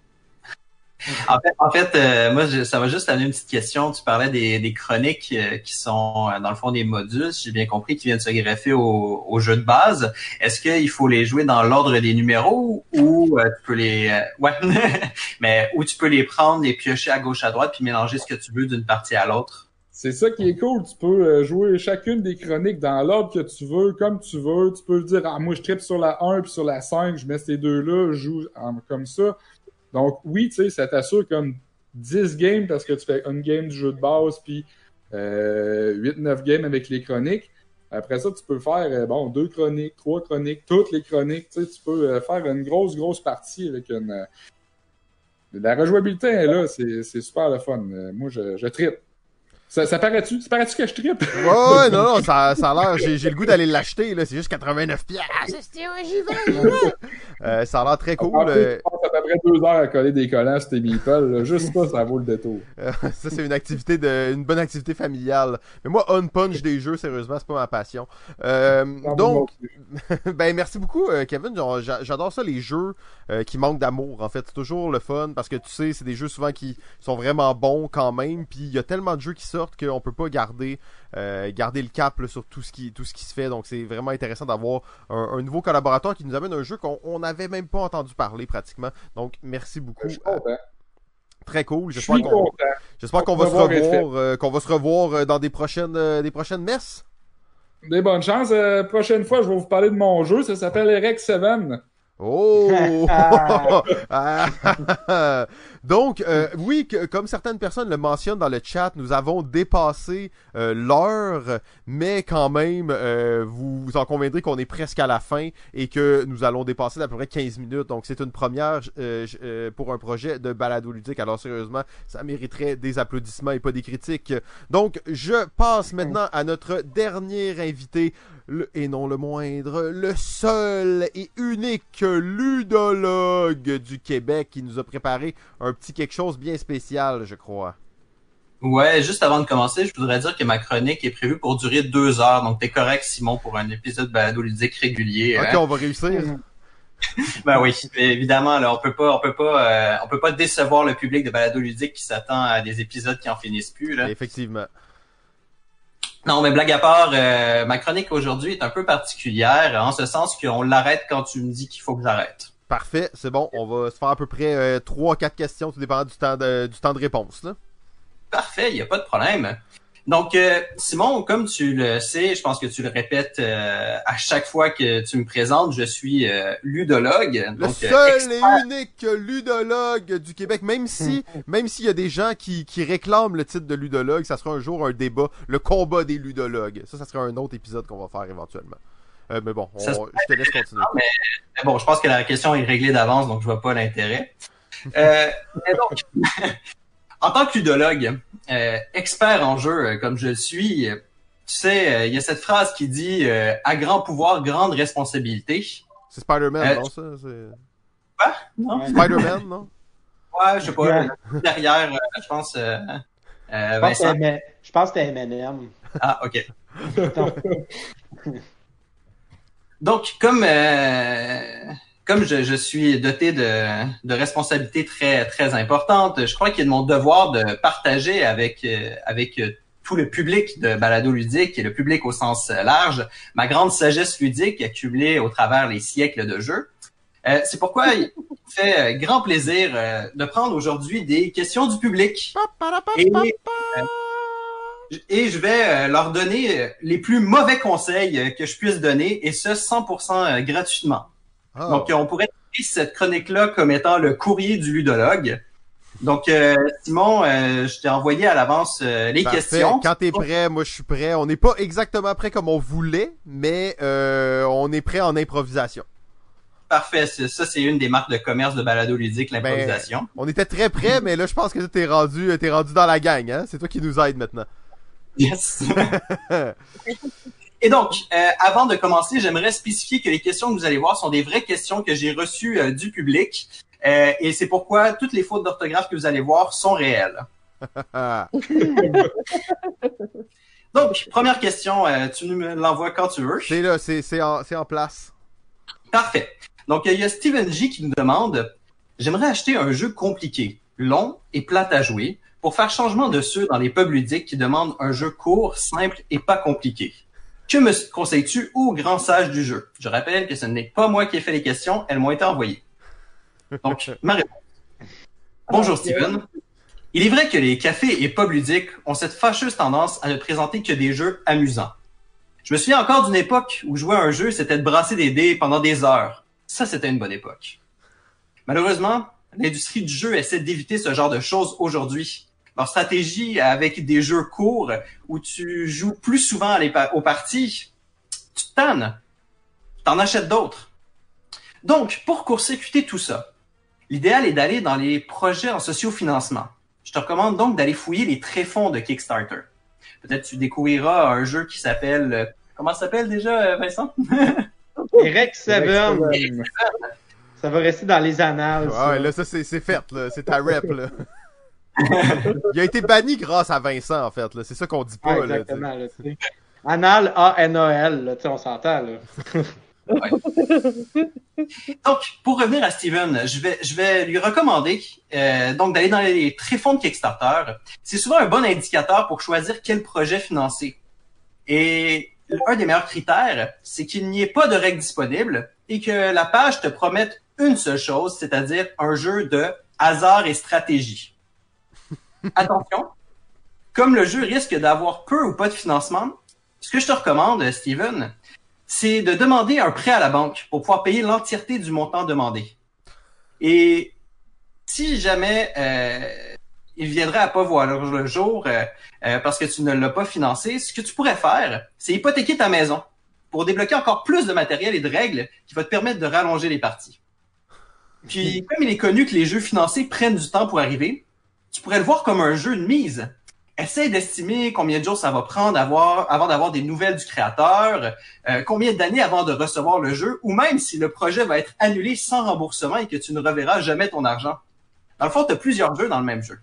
En fait, en fait euh, moi, ça m'a juste amené une petite question. Tu parlais des, des chroniques euh, qui sont, euh, dans le fond, des modules, j'ai bien compris, qui viennent se greffer au, au jeu de base. Est-ce qu'il faut les jouer dans l'ordre des numéros ou euh, tu peux les... euh, ouais, mais ou tu peux les prendre, les piocher à gauche, à droite, puis mélanger ce que tu veux d'une partie à l'autre? C'est ça qui est cool. Tu peux euh, jouer chacune des chroniques dans l'ordre que tu veux, comme tu veux. Tu peux dire, ah, moi, je tripe sur la 1 puis sur la 5, je mets ces deux-là, je joue comme ça. Donc, oui, tu sais, ça t'assure comme 10 games parce que tu fais une game du jeu de base puis euh, 8-9 games avec les chroniques. Après ça, tu peux faire, euh, bon, deux chroniques, trois chroniques, toutes les chroniques. Tu sais, tu peux euh, faire une grosse, grosse partie avec une... euh, la rejouabilité est là, c'est super le fun. Euh, moi, je, je. Ça, ça paraît-tu? Ça paraît-tu que je tripe? Ouais, ouais, non, non, ça, ça a l'air, j'ai j'ai le goût d'aller l'acheter, là, c'est juste 89 piastres. C'est- ouais, j'y vais, j'y vais. Euh, ça a l'air très cool. euh, je pense que ça t'après deux heures à coller des collants sur tes meeples. là. Juste ça, ça vaut le détour. Euh, ça, c'est une activité de, une bonne activité familiale. Mais moi, on punch des jeux, sérieusement, c'est pas ma passion. Euh, donc, ben merci beaucoup, euh, Kevin. J'adore ça, les jeux euh, qui manquent d'amour. En fait, c'est toujours le fun parce que tu sais, c'est des jeux souvent qui sont vraiment bons quand même. Puis il y a tellement de jeux qui sortent qu'on peut pas garder euh, garder le cap là, sur tout ce qui tout ce qui se fait. Donc c'est vraiment intéressant d'avoir un, un nouveau collaborateur qui nous amène un jeu qu'on on n'avait même pas entendu parler pratiquement. Donc merci beaucoup. Je suis Euh, content. très cool. Je J'espère suis qu'on content. j'espère qu'on On va se revoir euh, qu'on va se revoir euh, dans des prochaines euh, des prochaines messes. Des bonnes chances. Euh, prochaine fois, je vais vous parler de mon jeu. Ça s'appelle Erec 7. Oh! Donc, euh, oui, comme certaines personnes le mentionnent dans le chat, nous avons dépassé euh, l'heure, mais quand même, euh, vous, vous en conviendrez qu'on est presque à la fin et que nous allons dépasser d'à peu près 15 minutes. Donc, c'est une première euh, pour un projet de balado ludique. Alors, sérieusement, ça mériterait des applaudissements et pas des critiques. Donc, je passe maintenant à notre dernier invité, le- et non le moindre, le seul et unique ludologue du Québec qui nous a préparé un petit quelque chose bien spécial, je crois. Ouais, juste avant de commencer, je voudrais dire que ma chronique est prévue pour durer deux heures. Donc, t'es correct, Simon, pour un épisode balado ludique régulier. Ok, hein? on va réussir. Ben oui, évidemment, là, on peut pas, on peut pas, euh, on peut pas décevoir le public de balado ludique qui s'attend à des épisodes qui en finissent plus. Là. Effectivement. Non, mais blague à part, euh, ma chronique aujourd'hui est un peu particulière, en ce sens qu'on l'arrête quand tu me dis qu'il faut que j'arrête. Parfait, c'est bon. On va se faire à peu près euh, 3-4 questions, tout dépendant du temps de, du temps de réponse. Là. Parfait, il n'y a pas de problème. Donc, euh, Simon, comme tu le sais, je pense que tu le répètes euh, à chaque fois que tu me présentes, je suis euh, ludologue. Le donc, euh, seul expert- et unique ludologue du Québec, même si, même s'il y a des gens qui, qui réclament le titre de ludologue, ça sera un jour un débat, le combat des ludologues. Ça, ça sera un autre épisode qu'on va faire éventuellement. Euh, mais bon, on- Ça se- je te laisse continuer. Mais Bon, je pense que la question est réglée d'avance, donc je vois pas l'intérêt. Euh, mais donc, en tant que ludologue, euh, expert en jeu euh, comme je le suis, euh, tu sais, euh, il y a cette phrase qui dit euh, à grand pouvoir, grande responsabilité. C'est Spider-Man, Euh, non, ça? C'est... Quoi? Non? Spider-Man, non? Ouais, je sais pas. derrière, euh, je pense. Euh, euh, Vincent. Je pense que c'était M&M. Ah, ok. Donc, comme comme je, je, suis doté de, de responsabilités très très importantes, je crois qu'il est de mon devoir de partager avec avec tout le public de balado ludique et le public au sens large ma grande sagesse ludique accumulée au travers les siècles de jeux. Euh, c'est pourquoi il fait euh, grand plaisir euh, de prendre aujourd'hui des questions du public. Et, et je vais leur donner les plus mauvais conseils que je puisse donner, et ce 100% gratuitement. Ah. Donc, on pourrait dire cette chronique-là comme étant le courrier du ludologue. Donc, Simon, je t'ai envoyé à l'avance les questions. Quand t'es prêt, moi je suis prêt. On n'est pas exactement prêt comme on voulait, mais on est prêt en improvisation. Parfait. Ça, c'est une des marques de commerce de balado ludique, ben, l'improvisation. on était très près, mais là, je pense que t'es rendu, es rendu dans la gang, hein? C'est toi qui nous aide maintenant. Yes. Et donc, euh, avant de commencer, j'aimerais spécifier que les questions que vous allez voir sont des vraies questions que j'ai reçues euh, du public. Euh, et c'est pourquoi toutes les fautes d'orthographe que vous allez voir sont réelles. donc, première question, tu me l'envoies quand tu veux. C'est là, c'est en, en place. Parfait. Donc, il y a Steven J qui nous demande, j'aimerais acheter un jeu compliqué, long et plat à jouer pour faire changement de ceux dans les pubs ludiques qui demandent un jeu court, simple et pas compliqué. Que me conseilles-tu au grand sage du jeu? Je rappelle que ce n'est pas moi qui ai fait les questions, elles m'ont été envoyées. Donc, ma réponse. Bonjour Steven. Il est vrai que les cafés et pubs ludiques ont cette fâcheuse tendance à ne présenter que des jeux amusants. Je me souviens encore d'une époque où jouer à un jeu, c'était de brasser des dés pendant des heures. Ça, c'était une bonne époque. Malheureusement, l'industrie du jeu essaie d'éviter ce genre de choses aujourd'hui. Leur stratégie avec des jeux courts où tu joues plus souvent aux parties, tu te tannes. T'en achètes d'autres. Donc, pour court-circuiter tout ça, l'idéal est d'aller dans les projets en sociofinancement. Je te recommande donc d'aller fouiller les tréfonds de Kickstarter. Peut-être tu découvriras un jeu qui s'appelle... Comment ça s'appelle déjà, Vincent? Eric Seven. Ça va rester dans les annales. Ouais, là, ça, c'est fait, là. C'est ta rep, là. Il a été banni grâce à Vincent, en fait, là. C'est ça qu'on dit pas, là. Exactement, là. Anal, A-N-A-L, là. Tu sais, on s'entend, là. donc, pour revenir à Steven, je vais, je vais lui recommander euh, donc d'aller dans les tréfonds de Kickstarter. C'est souvent un bon indicateur pour choisir quel projet financer. Et un des meilleurs critères, c'est qu'il n'y ait pas de règles disponibles et que la page te promette une seule chose, c'est-à-dire un jeu de hasard et stratégie. Attention, comme le jeu risque d'avoir peu ou pas de financement, ce que je te recommande, Steven, c'est de demander un prêt à la banque pour pouvoir payer l'entièreté du montant demandé. Et si jamais euh, il viendrait à pas voir le jour euh, euh, parce que tu ne l'as pas financé, ce que tu pourrais faire, c'est hypothéquer ta maison pour débloquer encore plus de matériel et de règles qui va te permettre de rallonger les parties. Puis, comme il est connu que les jeux financés prennent du temps pour arriver, tu pourrais le voir comme un jeu de mise. Essaye d'estimer combien de jours ça va prendre avant d'avoir des nouvelles du créateur, euh, combien d'années avant de recevoir le jeu, ou même si le projet va être annulé sans remboursement et que tu ne reverras jamais ton argent. Dans le fond, tu as plusieurs jeux dans le même jeu.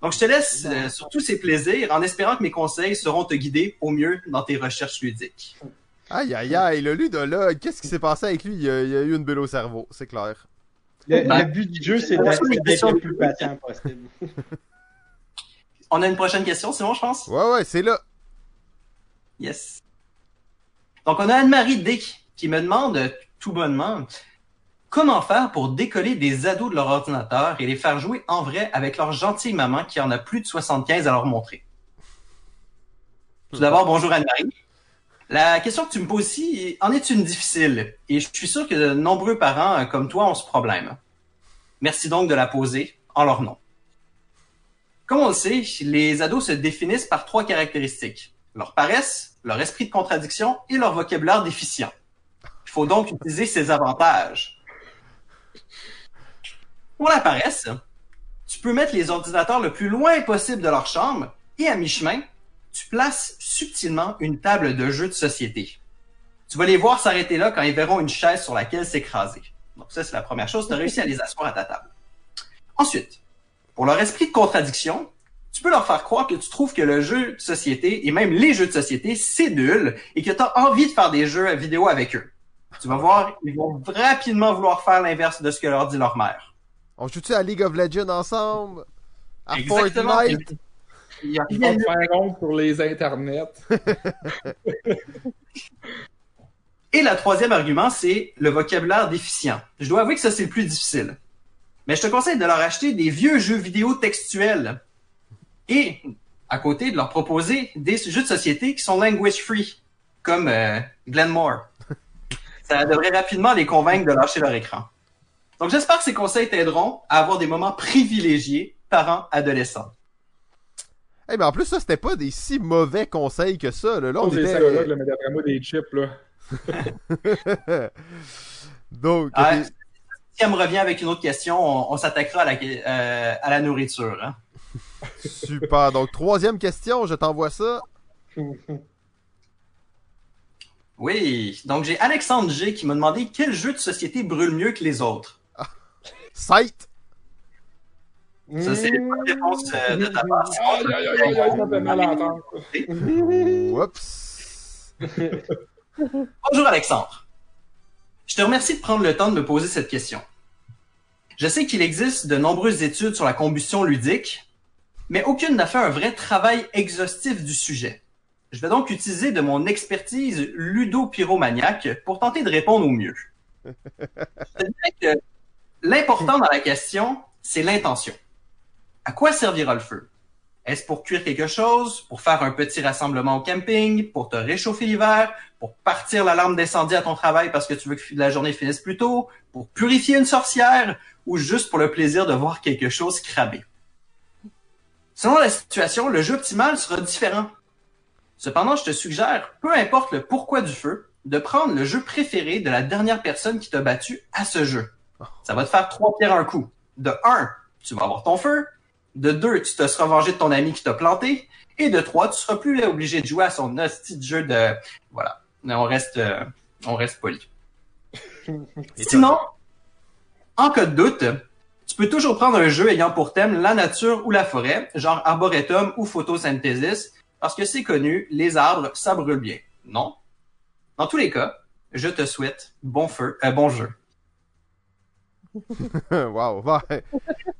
Donc, je te laisse euh, sur tous ces plaisirs en espérant que mes conseils seront te guider au mieux dans tes recherches ludiques. Aïe, aïe, aïe, le ludologue, qu'est-ce qui s'est passé avec lui? Il a, a, eu une belle au cerveau, c'est clair. Le, ben, but du jeu, c'est d'être le plus patient possible. On a une prochaine question, Simon, je pense? Ouais, ouais, c'est là. Yes. Donc, on a Anne-Marie D qui me demande tout bonnement Comment faire pour décoller des ados de leur ordinateur et les faire jouer en vrai avec leur gentille maman qui en a plus de 75 à leur montrer? Tout d'abord, bonjour Anne-Marie. La question que tu me poses ici, en est une difficile? Et je suis sûr que de nombreux parents euh, comme toi ont ce problème. Merci donc de la poser en leur nom. Comme on le sait, les ados se définissent par trois caractéristiques. Leur paresse, leur esprit de contradiction et leur vocabulaire déficient. Il faut donc utiliser ces avantages. Pour la paresse, tu peux mettre les ordinateurs le plus loin possible de leur chambre et à mi-chemin, tu places subtilement une table de jeu de société. Tu vas les voir s'arrêter là quand ils verront une chaise sur laquelle s'écraser. Donc ça, c'est la première chose. Tu as réussi à les asseoir à ta table. Ensuite, pour leur esprit de contradiction, tu peux leur faire croire que tu trouves que le jeu de société et même les jeux de société, c'est nul et que tu as envie de faire des jeux vidéo avec eux. Tu vas voir, ils vont rapidement vouloir faire l'inverse de ce que leur dit leur mère. On joue-tu à League of Legends ensemble? À Exactement. Fortnite? Il y a rien de- faire honte pour les internets. Et le troisième argument, c'est le vocabulaire déficient. Je dois avouer que ça, c'est le plus difficile. Mais je te conseille de leur acheter des vieux jeux vidéo textuels. Et, à côté, de leur proposer des jeux de société qui sont language free, comme euh, Glenmore. Ça devrait rapidement les convaincre de lâcher leur écran. Donc j'espère que ces conseils t'aideront à avoir des moments privilégiés parents-adolescents. Eh ben en plus, ça, c'était pas des si mauvais conseils que ça. Là, Là, on Oh, c'est était... ça, là, là, mais d'après moi, des chips, là. Donc, Ah, si elle me revient avec une autre question, on, on s'attaquera à la, euh, à la nourriture. hein. super. Donc, troisième question, je t'envoie ça. Oui, donc j'ai Alexandre G qui m'a demandé quel jeu de société brûle mieux que les autres? Sight. Ça, c'est bonnes réponses euh, de ta part. Aïe, aïe, aïe, aïe, aïe, ça fait mal à entendre. Oups. Bonjour Alexandre. Je te remercie de prendre le temps de me poser cette question. Je sais qu'il existe de nombreuses études sur la combustion ludique, mais aucune n'a fait un vrai travail exhaustif du sujet. Je vais donc utiliser de mon expertise ludo-pyromaniaque pour tenter de répondre au mieux. Je dirais que l'important dans la question, c'est l'intention. À quoi servira le feu? Est-ce pour cuire quelque chose, pour faire un petit rassemblement au camping, pour te réchauffer l'hiver, pour partir l'alarme d'incendie à ton travail parce que tu veux que la journée finisse plus tôt, pour purifier une sorcière ou juste pour le plaisir de voir quelque chose cramer? Selon la situation, le jeu optimal sera différent. Cependant, je te suggère, peu importe le pourquoi du feu, de prendre le jeu préféré de la dernière personne qui t'a battu à ce jeu. Ça va te faire trois pierres un coup. De un, tu vas avoir ton feu. De deux, tu te seras vengé de ton ami qui t'a planté. Et de trois, tu seras plus obligé de jouer à son hostie de jeu de... Voilà. Mais on reste, euh, on reste poli. Sinon, en cas de doute, tu peux toujours prendre un jeu ayant pour thème la nature ou la forêt, genre Arboretum ou Photosynthesis, parce que c'est connu, les arbres, ça brûle bien. Non? Dans tous les cas, je te souhaite bon feu, euh, bon jeu. wow. ouais.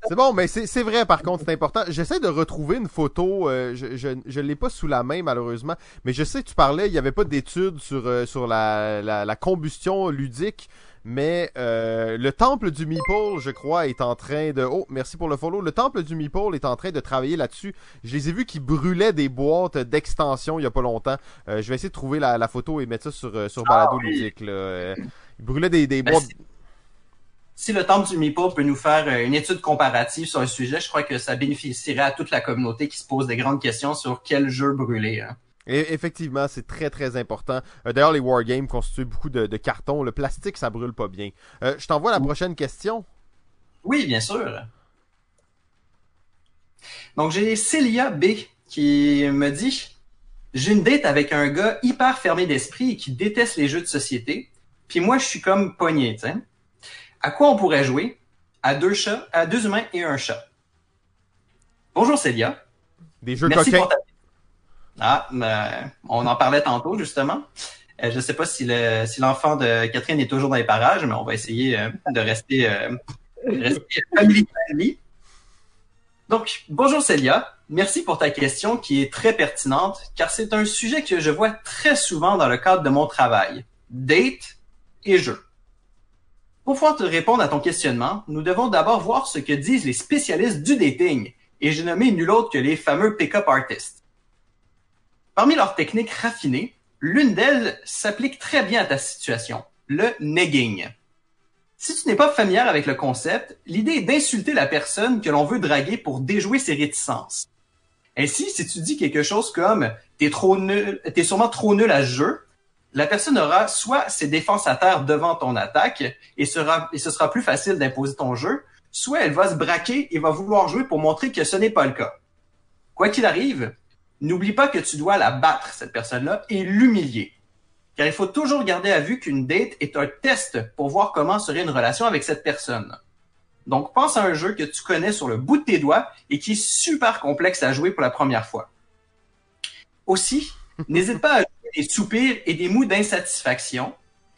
C'est bon, mais c'est vrai par contre, c'est important. J'essaie de retrouver une photo, euh, je, je, je l'ai pas sous la main malheureusement, mais je sais que tu parlais, il n'y avait pas d'études sur, euh, sur la, la, la combustion ludique, mais euh, le temple du Meeple, je crois, est en train de... Oh, merci pour le follow. Le temple du Meeple est en train de travailler là-dessus. Je les ai vus qui brûlaient des boîtes d'extension il y a pas longtemps. Je vais essayer de trouver la, la photo et mettre ça sur, sur Balado oui. Ludique. Là. Ils brûlaient des, des Ben, boîtes... si- le temple du Meeple peut nous faire euh, une étude comparative sur un sujet, je crois que ça bénéficierait à toute la communauté qui se pose des grandes questions sur quel jeu brûler. hein. Et effectivement, c'est très très important. Euh, D'ailleurs, les wargames constituent beaucoup de, de carton. Le plastique, ça brûle pas bien. Euh, je t'envoie la prochaine question. Oui, bien sûr. Donc, j'ai Célia B qui me dit J'ai une date avec un gars hyper fermé d'esprit et qui déteste les jeux de société. Puis moi, je suis comme pogné, tu. À quoi on pourrait jouer? À deux chats, à deux humains et un chat. Bonjour Célia. Des jeux Merci coquins. pour ta... Ah, euh, on en parlait tantôt, justement. Euh, je sais pas si le si l'enfant de Catherine est toujours dans les parages, mais on va essayer euh, de rester, euh, rester family friendly. Donc, bonjour Célia. Merci pour ta question qui est très pertinente, car c'est un sujet que je vois très souvent dans le cadre de mon travail. Date et jeu. Pour pouvoir te répondre à ton questionnement, nous devons d'abord voir ce que disent les spécialistes du dating, et j'ai nommé nul autre que les fameux pick-up artists. Parmi leurs techniques raffinées, l'une d'elles s'applique très bien à ta situation, le negging. Si tu n'es pas familière avec le concept, l'idée est d'insulter la personne que l'on veut draguer pour déjouer ses réticences. Ainsi, si tu dis quelque chose comme t'es trop nul, t'es sûrement trop nul à jeu, la personne aura soit ses défenses à terre devant ton attaque et, sera, ce sera plus facile d'imposer ton jeu, soit elle va se braquer et va vouloir jouer pour montrer que ce n'est pas le cas. Quoi qu'il arrive, n'oublie pas que tu dois la battre, cette personne-là, et l'humilier. Car il faut toujours garder à vue qu'une date est un test pour voir comment serait une relation avec cette personne. Donc, pense à un jeu que tu connais sur le bout de tes doigts et qui est super complexe à jouer pour la première fois. Aussi, n'hésite pas à des soupirs et des mots d'insatisfaction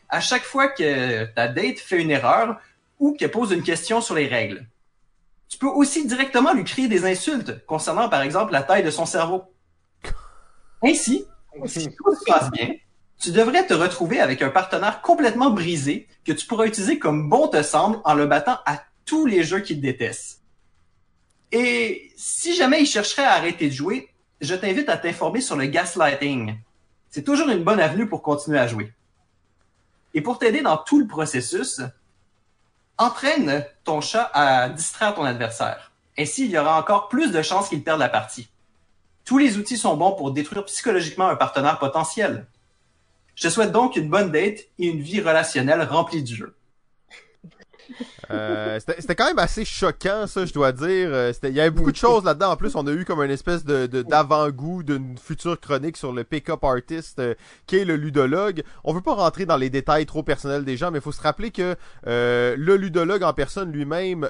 à chaque fois que ta date fait une erreur ou qu'elle pose une question sur les règles. Tu peux aussi directement lui crier des insultes concernant, par exemple, la taille de son cerveau. Ainsi, si tout se passe bien, tu devrais te retrouver avec un partenaire complètement brisé que tu pourras utiliser comme bon te semble en le battant à tous les jeux qu'il déteste. Et si jamais il chercherait à arrêter de jouer, je t'invite à t'informer sur le gaslighting. C'est toujours une bonne avenue pour continuer à jouer. Et pour t'aider dans tout le processus, entraîne ton chat à distraire ton adversaire. Ainsi, il y aura encore plus de chances qu'il perde la partie. Tous les outils sont bons pour détruire psychologiquement un partenaire potentiel. Je te souhaite donc une bonne date et une vie relationnelle remplie de jeu. Euh, c'était quand même assez choquant, ça, je dois dire. Euh, il y avait beaucoup de choses là-dedans. En plus, on a eu comme une espèce de d'avant-goût d'une future chronique sur le pick-up artist euh, qui est le ludologue. On veut pas rentrer dans les détails trop personnels des gens, mais il faut se rappeler que le ludologue en personne lui-même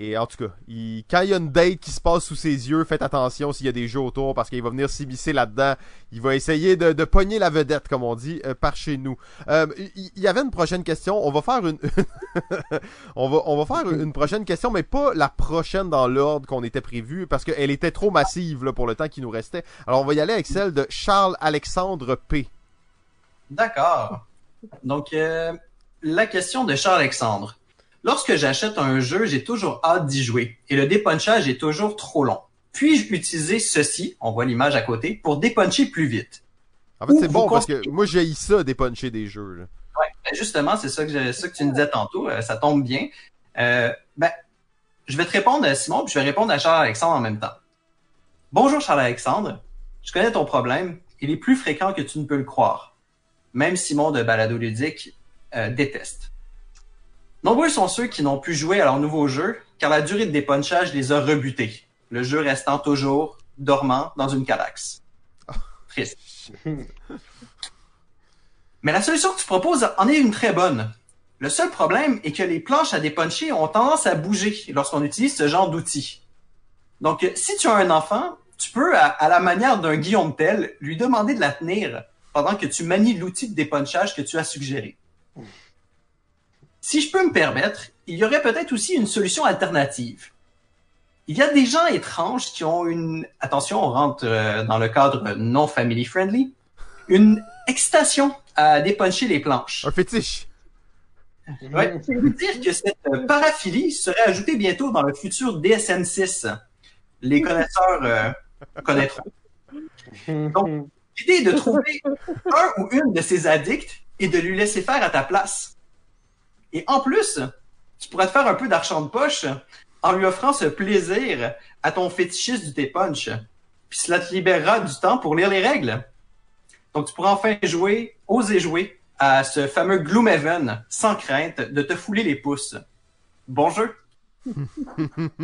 et en tout cas, il, quand il y a une date qui se passe sous ses yeux, faites attention s'il y a des jeux autour parce qu'il va venir s'immiscer là-dedans. Il va essayer de, de pogner la vedette, comme on dit, euh, par chez nous. Euh, il y, avait une prochaine question. On va faire une, on va, on va faire une prochaine question, mais pas la prochaine dans l'ordre qu'on était prévu parce qu'elle était trop massive là, pour le temps qui nous restait. Alors on va y aller avec celle de Charles Alexandre P. D'accord. Donc euh, la question de Charles Alexandre. Lorsque j'achète un jeu, j'ai toujours hâte d'y jouer et le dépunchage est toujours trop long. Puis-je utiliser ceci, on voit l'image à côté, pour dépuncher plus vite? En fait, c'est bon parce que moi, j'ai ça, dépuncher des jeux. Là. Ouais, ben, justement, c'est ça que, ça que tu me disais tantôt, euh, ça tombe bien. Euh, ben, je vais te répondre à Simon, puis je vais répondre à Charles-Alexandre en même temps. Bonjour Charles-Alexandre, je connais ton problème, il est plus fréquent que tu ne peux le croire. Même Simon de Balado Ludique euh, déteste. Nombreux sont ceux qui n'ont pu jouer à leur nouveau jeu car la durée de dépunchage les a rebutés, le jeu restant toujours dormant dans une calaxe. Triste. Mais la solution que tu proposes en est une très bonne. Le seul problème est que les planches à dépuncher ont tendance à bouger lorsqu'on utilise ce genre d'outils. Donc, si tu as un enfant, tu peux, à, la manière d'un Guillaume Tell, lui demander de la tenir pendant que tu manies l'outil de dépunchage que tu as suggéré. Si je peux me permettre, il y aurait peut-être aussi une solution alternative. Il y a des gens étranges qui ont une, attention, on rentre euh, dans le cadre non family friendly, une excitation à dépuncher les planches. Un fétiche. Ouais, c'est veut dire que cette paraphilie serait ajoutée bientôt dans le futur DSM-6. Les connaisseurs euh, connaîtront. Donc, l'idée est de trouver un ou une de ces addicts et de lui laisser faire à ta place. Et en plus, tu pourrais te faire un peu d'argent de poche en lui offrant ce plaisir à ton fétichiste du thé punch. Puis cela te libérera du temps pour lire les règles. Donc tu pourras enfin jouer, oser jouer à ce fameux Gloomhaven sans crainte de te fouler les pouces. Bon jeu!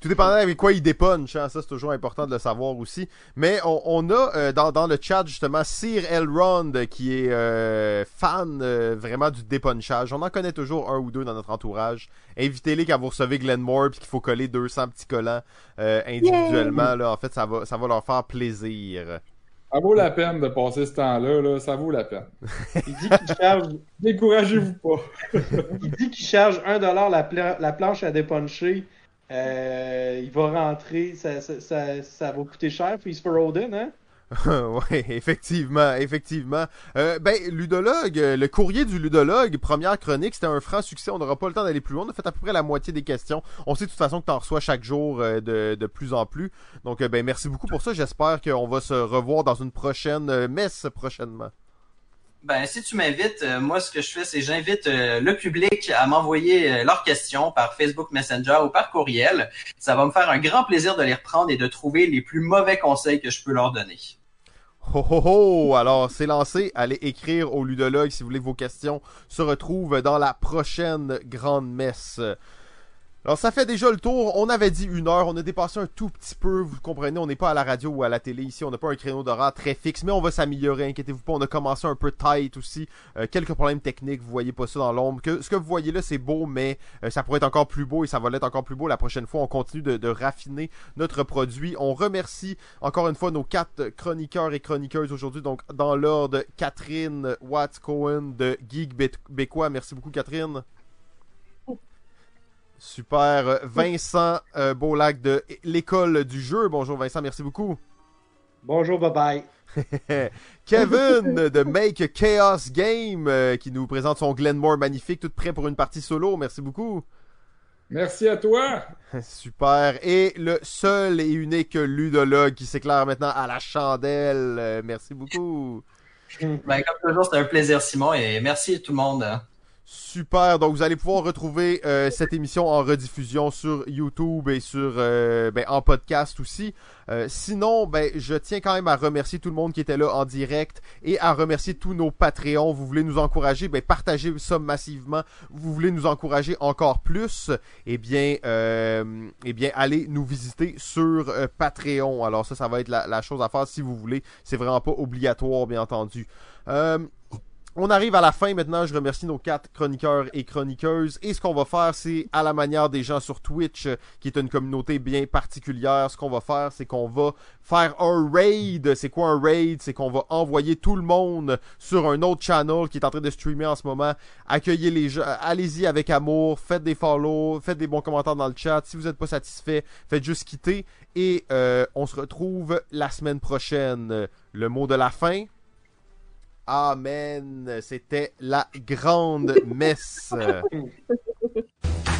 Tout dépendant avec quoi il dépunch, hein, ça c'est toujours important de le savoir aussi. Mais on, a euh, dans, dans, le chat justement Sir Elrond qui est euh, fan euh, vraiment du dépunchage. On en connaît toujours un ou deux dans notre entourage. Invitez-les quand vous recevez Glenmore puis qu'il faut coller 200 petits collants individuellement. Là, en fait, ça va, ça va leur faire plaisir. Ça vaut la peine de passer ce temps-là, là, ça vaut la peine. Il dit qu'il charge. Découragez-vous pas. il dit qu'il charge 1$ la, la planche à dépuncher. Euh, il va rentrer, ça, ça, ça, ça, va coûter cher, puis il se fait hein? oui, effectivement, effectivement. Euh, ben, ludologue, euh, le courrier du ludologue, première chronique, c'était un franc succès. On n'aura pas le temps d'aller plus loin. On a fait à peu près la moitié des questions. On sait de toute façon que tu reçois chaque jour euh, de, de, plus en plus. Donc, ben, merci beaucoup pour ça. J'espère qu'on va se revoir dans une prochaine messe prochainement. Ben, si tu m'invites, moi, ce que je fais, c'est j'invite le public à m'envoyer leurs questions par Facebook Messenger ou par courriel. Ça va me faire un grand plaisir de les reprendre et de trouver les plus mauvais conseils que je peux leur donner. Ho ho ho! Alors, c'est lancé. Allez écrire au ludologue si vous voulez que vos questions se retrouvent dans la prochaine grande messe. Alors ça fait déjà le tour. On avait dit une heure, on a dépassé un tout petit peu. Vous comprenez, on n'est pas à la radio ou à la télé ici. On n'a pas un créneau d'horaire très fixe, mais on va s'améliorer. Inquiétez-vous pas. On a commencé un peu tight aussi. Euh, quelques problèmes techniques. Vous voyez pas ça dans l'ombre. Que ce que vous voyez là, c'est beau, mais euh, ça pourrait être encore plus beau et ça va l'être encore plus beau la prochaine fois. On continue de, raffiner notre produit. On remercie encore une fois nos quatre chroniqueurs et chroniqueuses aujourd'hui. Donc dans l'ordre, Catherine Watts Cohen de Geek Bécois. Merci beaucoup, Catherine. Super. Vincent euh, Beaulac de l'école du jeu. Bonjour Vincent, merci beaucoup. Bonjour, bye bye. Kevin de Make Chaos Game euh, qui nous présente son Glenmore magnifique, tout prêt pour une partie solo. Merci beaucoup. Merci à toi. Super. Et le seul et unique ludologue qui s'éclaire maintenant à la chandelle. Euh, merci beaucoup. Ben, comme toujours, c'était un plaisir, Simon, et merci à tout le monde. Super. Donc, vous allez pouvoir retrouver euh, cette émission en rediffusion sur YouTube et sur euh, ben, en podcast aussi. Euh, sinon, ben, je tiens quand même à remercier tout le monde qui était là en direct et à remercier tous nos Patreons. Vous voulez nous encourager, ben, partagez ça massivement. Vous voulez nous encourager encore plus, eh bien, eh bien, allez nous visiter sur Patreon. Alors ça, ça va être la, la, chose à faire si vous voulez. C'est vraiment pas obligatoire, bien entendu. On arrive à la fin maintenant. Je remercie nos quatre chroniqueurs et chroniqueuses. Et ce qu'on va faire, c'est à la manière des gens sur Twitch, euh, qui est une communauté bien particulière. Ce qu'on va faire, c'est qu'on va faire un raid. C'est quoi un raid? C'est qu'on va envoyer tout le monde sur un autre channel qui est en train de streamer en ce moment. Accueillez les gens. Allez-y avec amour. Faites des follow. Faites des bons commentaires dans le chat. Si vous n'êtes pas satisfait, faites juste quitter. Et euh, on se retrouve la semaine prochaine. Le mot de la fin. Amen. C'était la grande messe.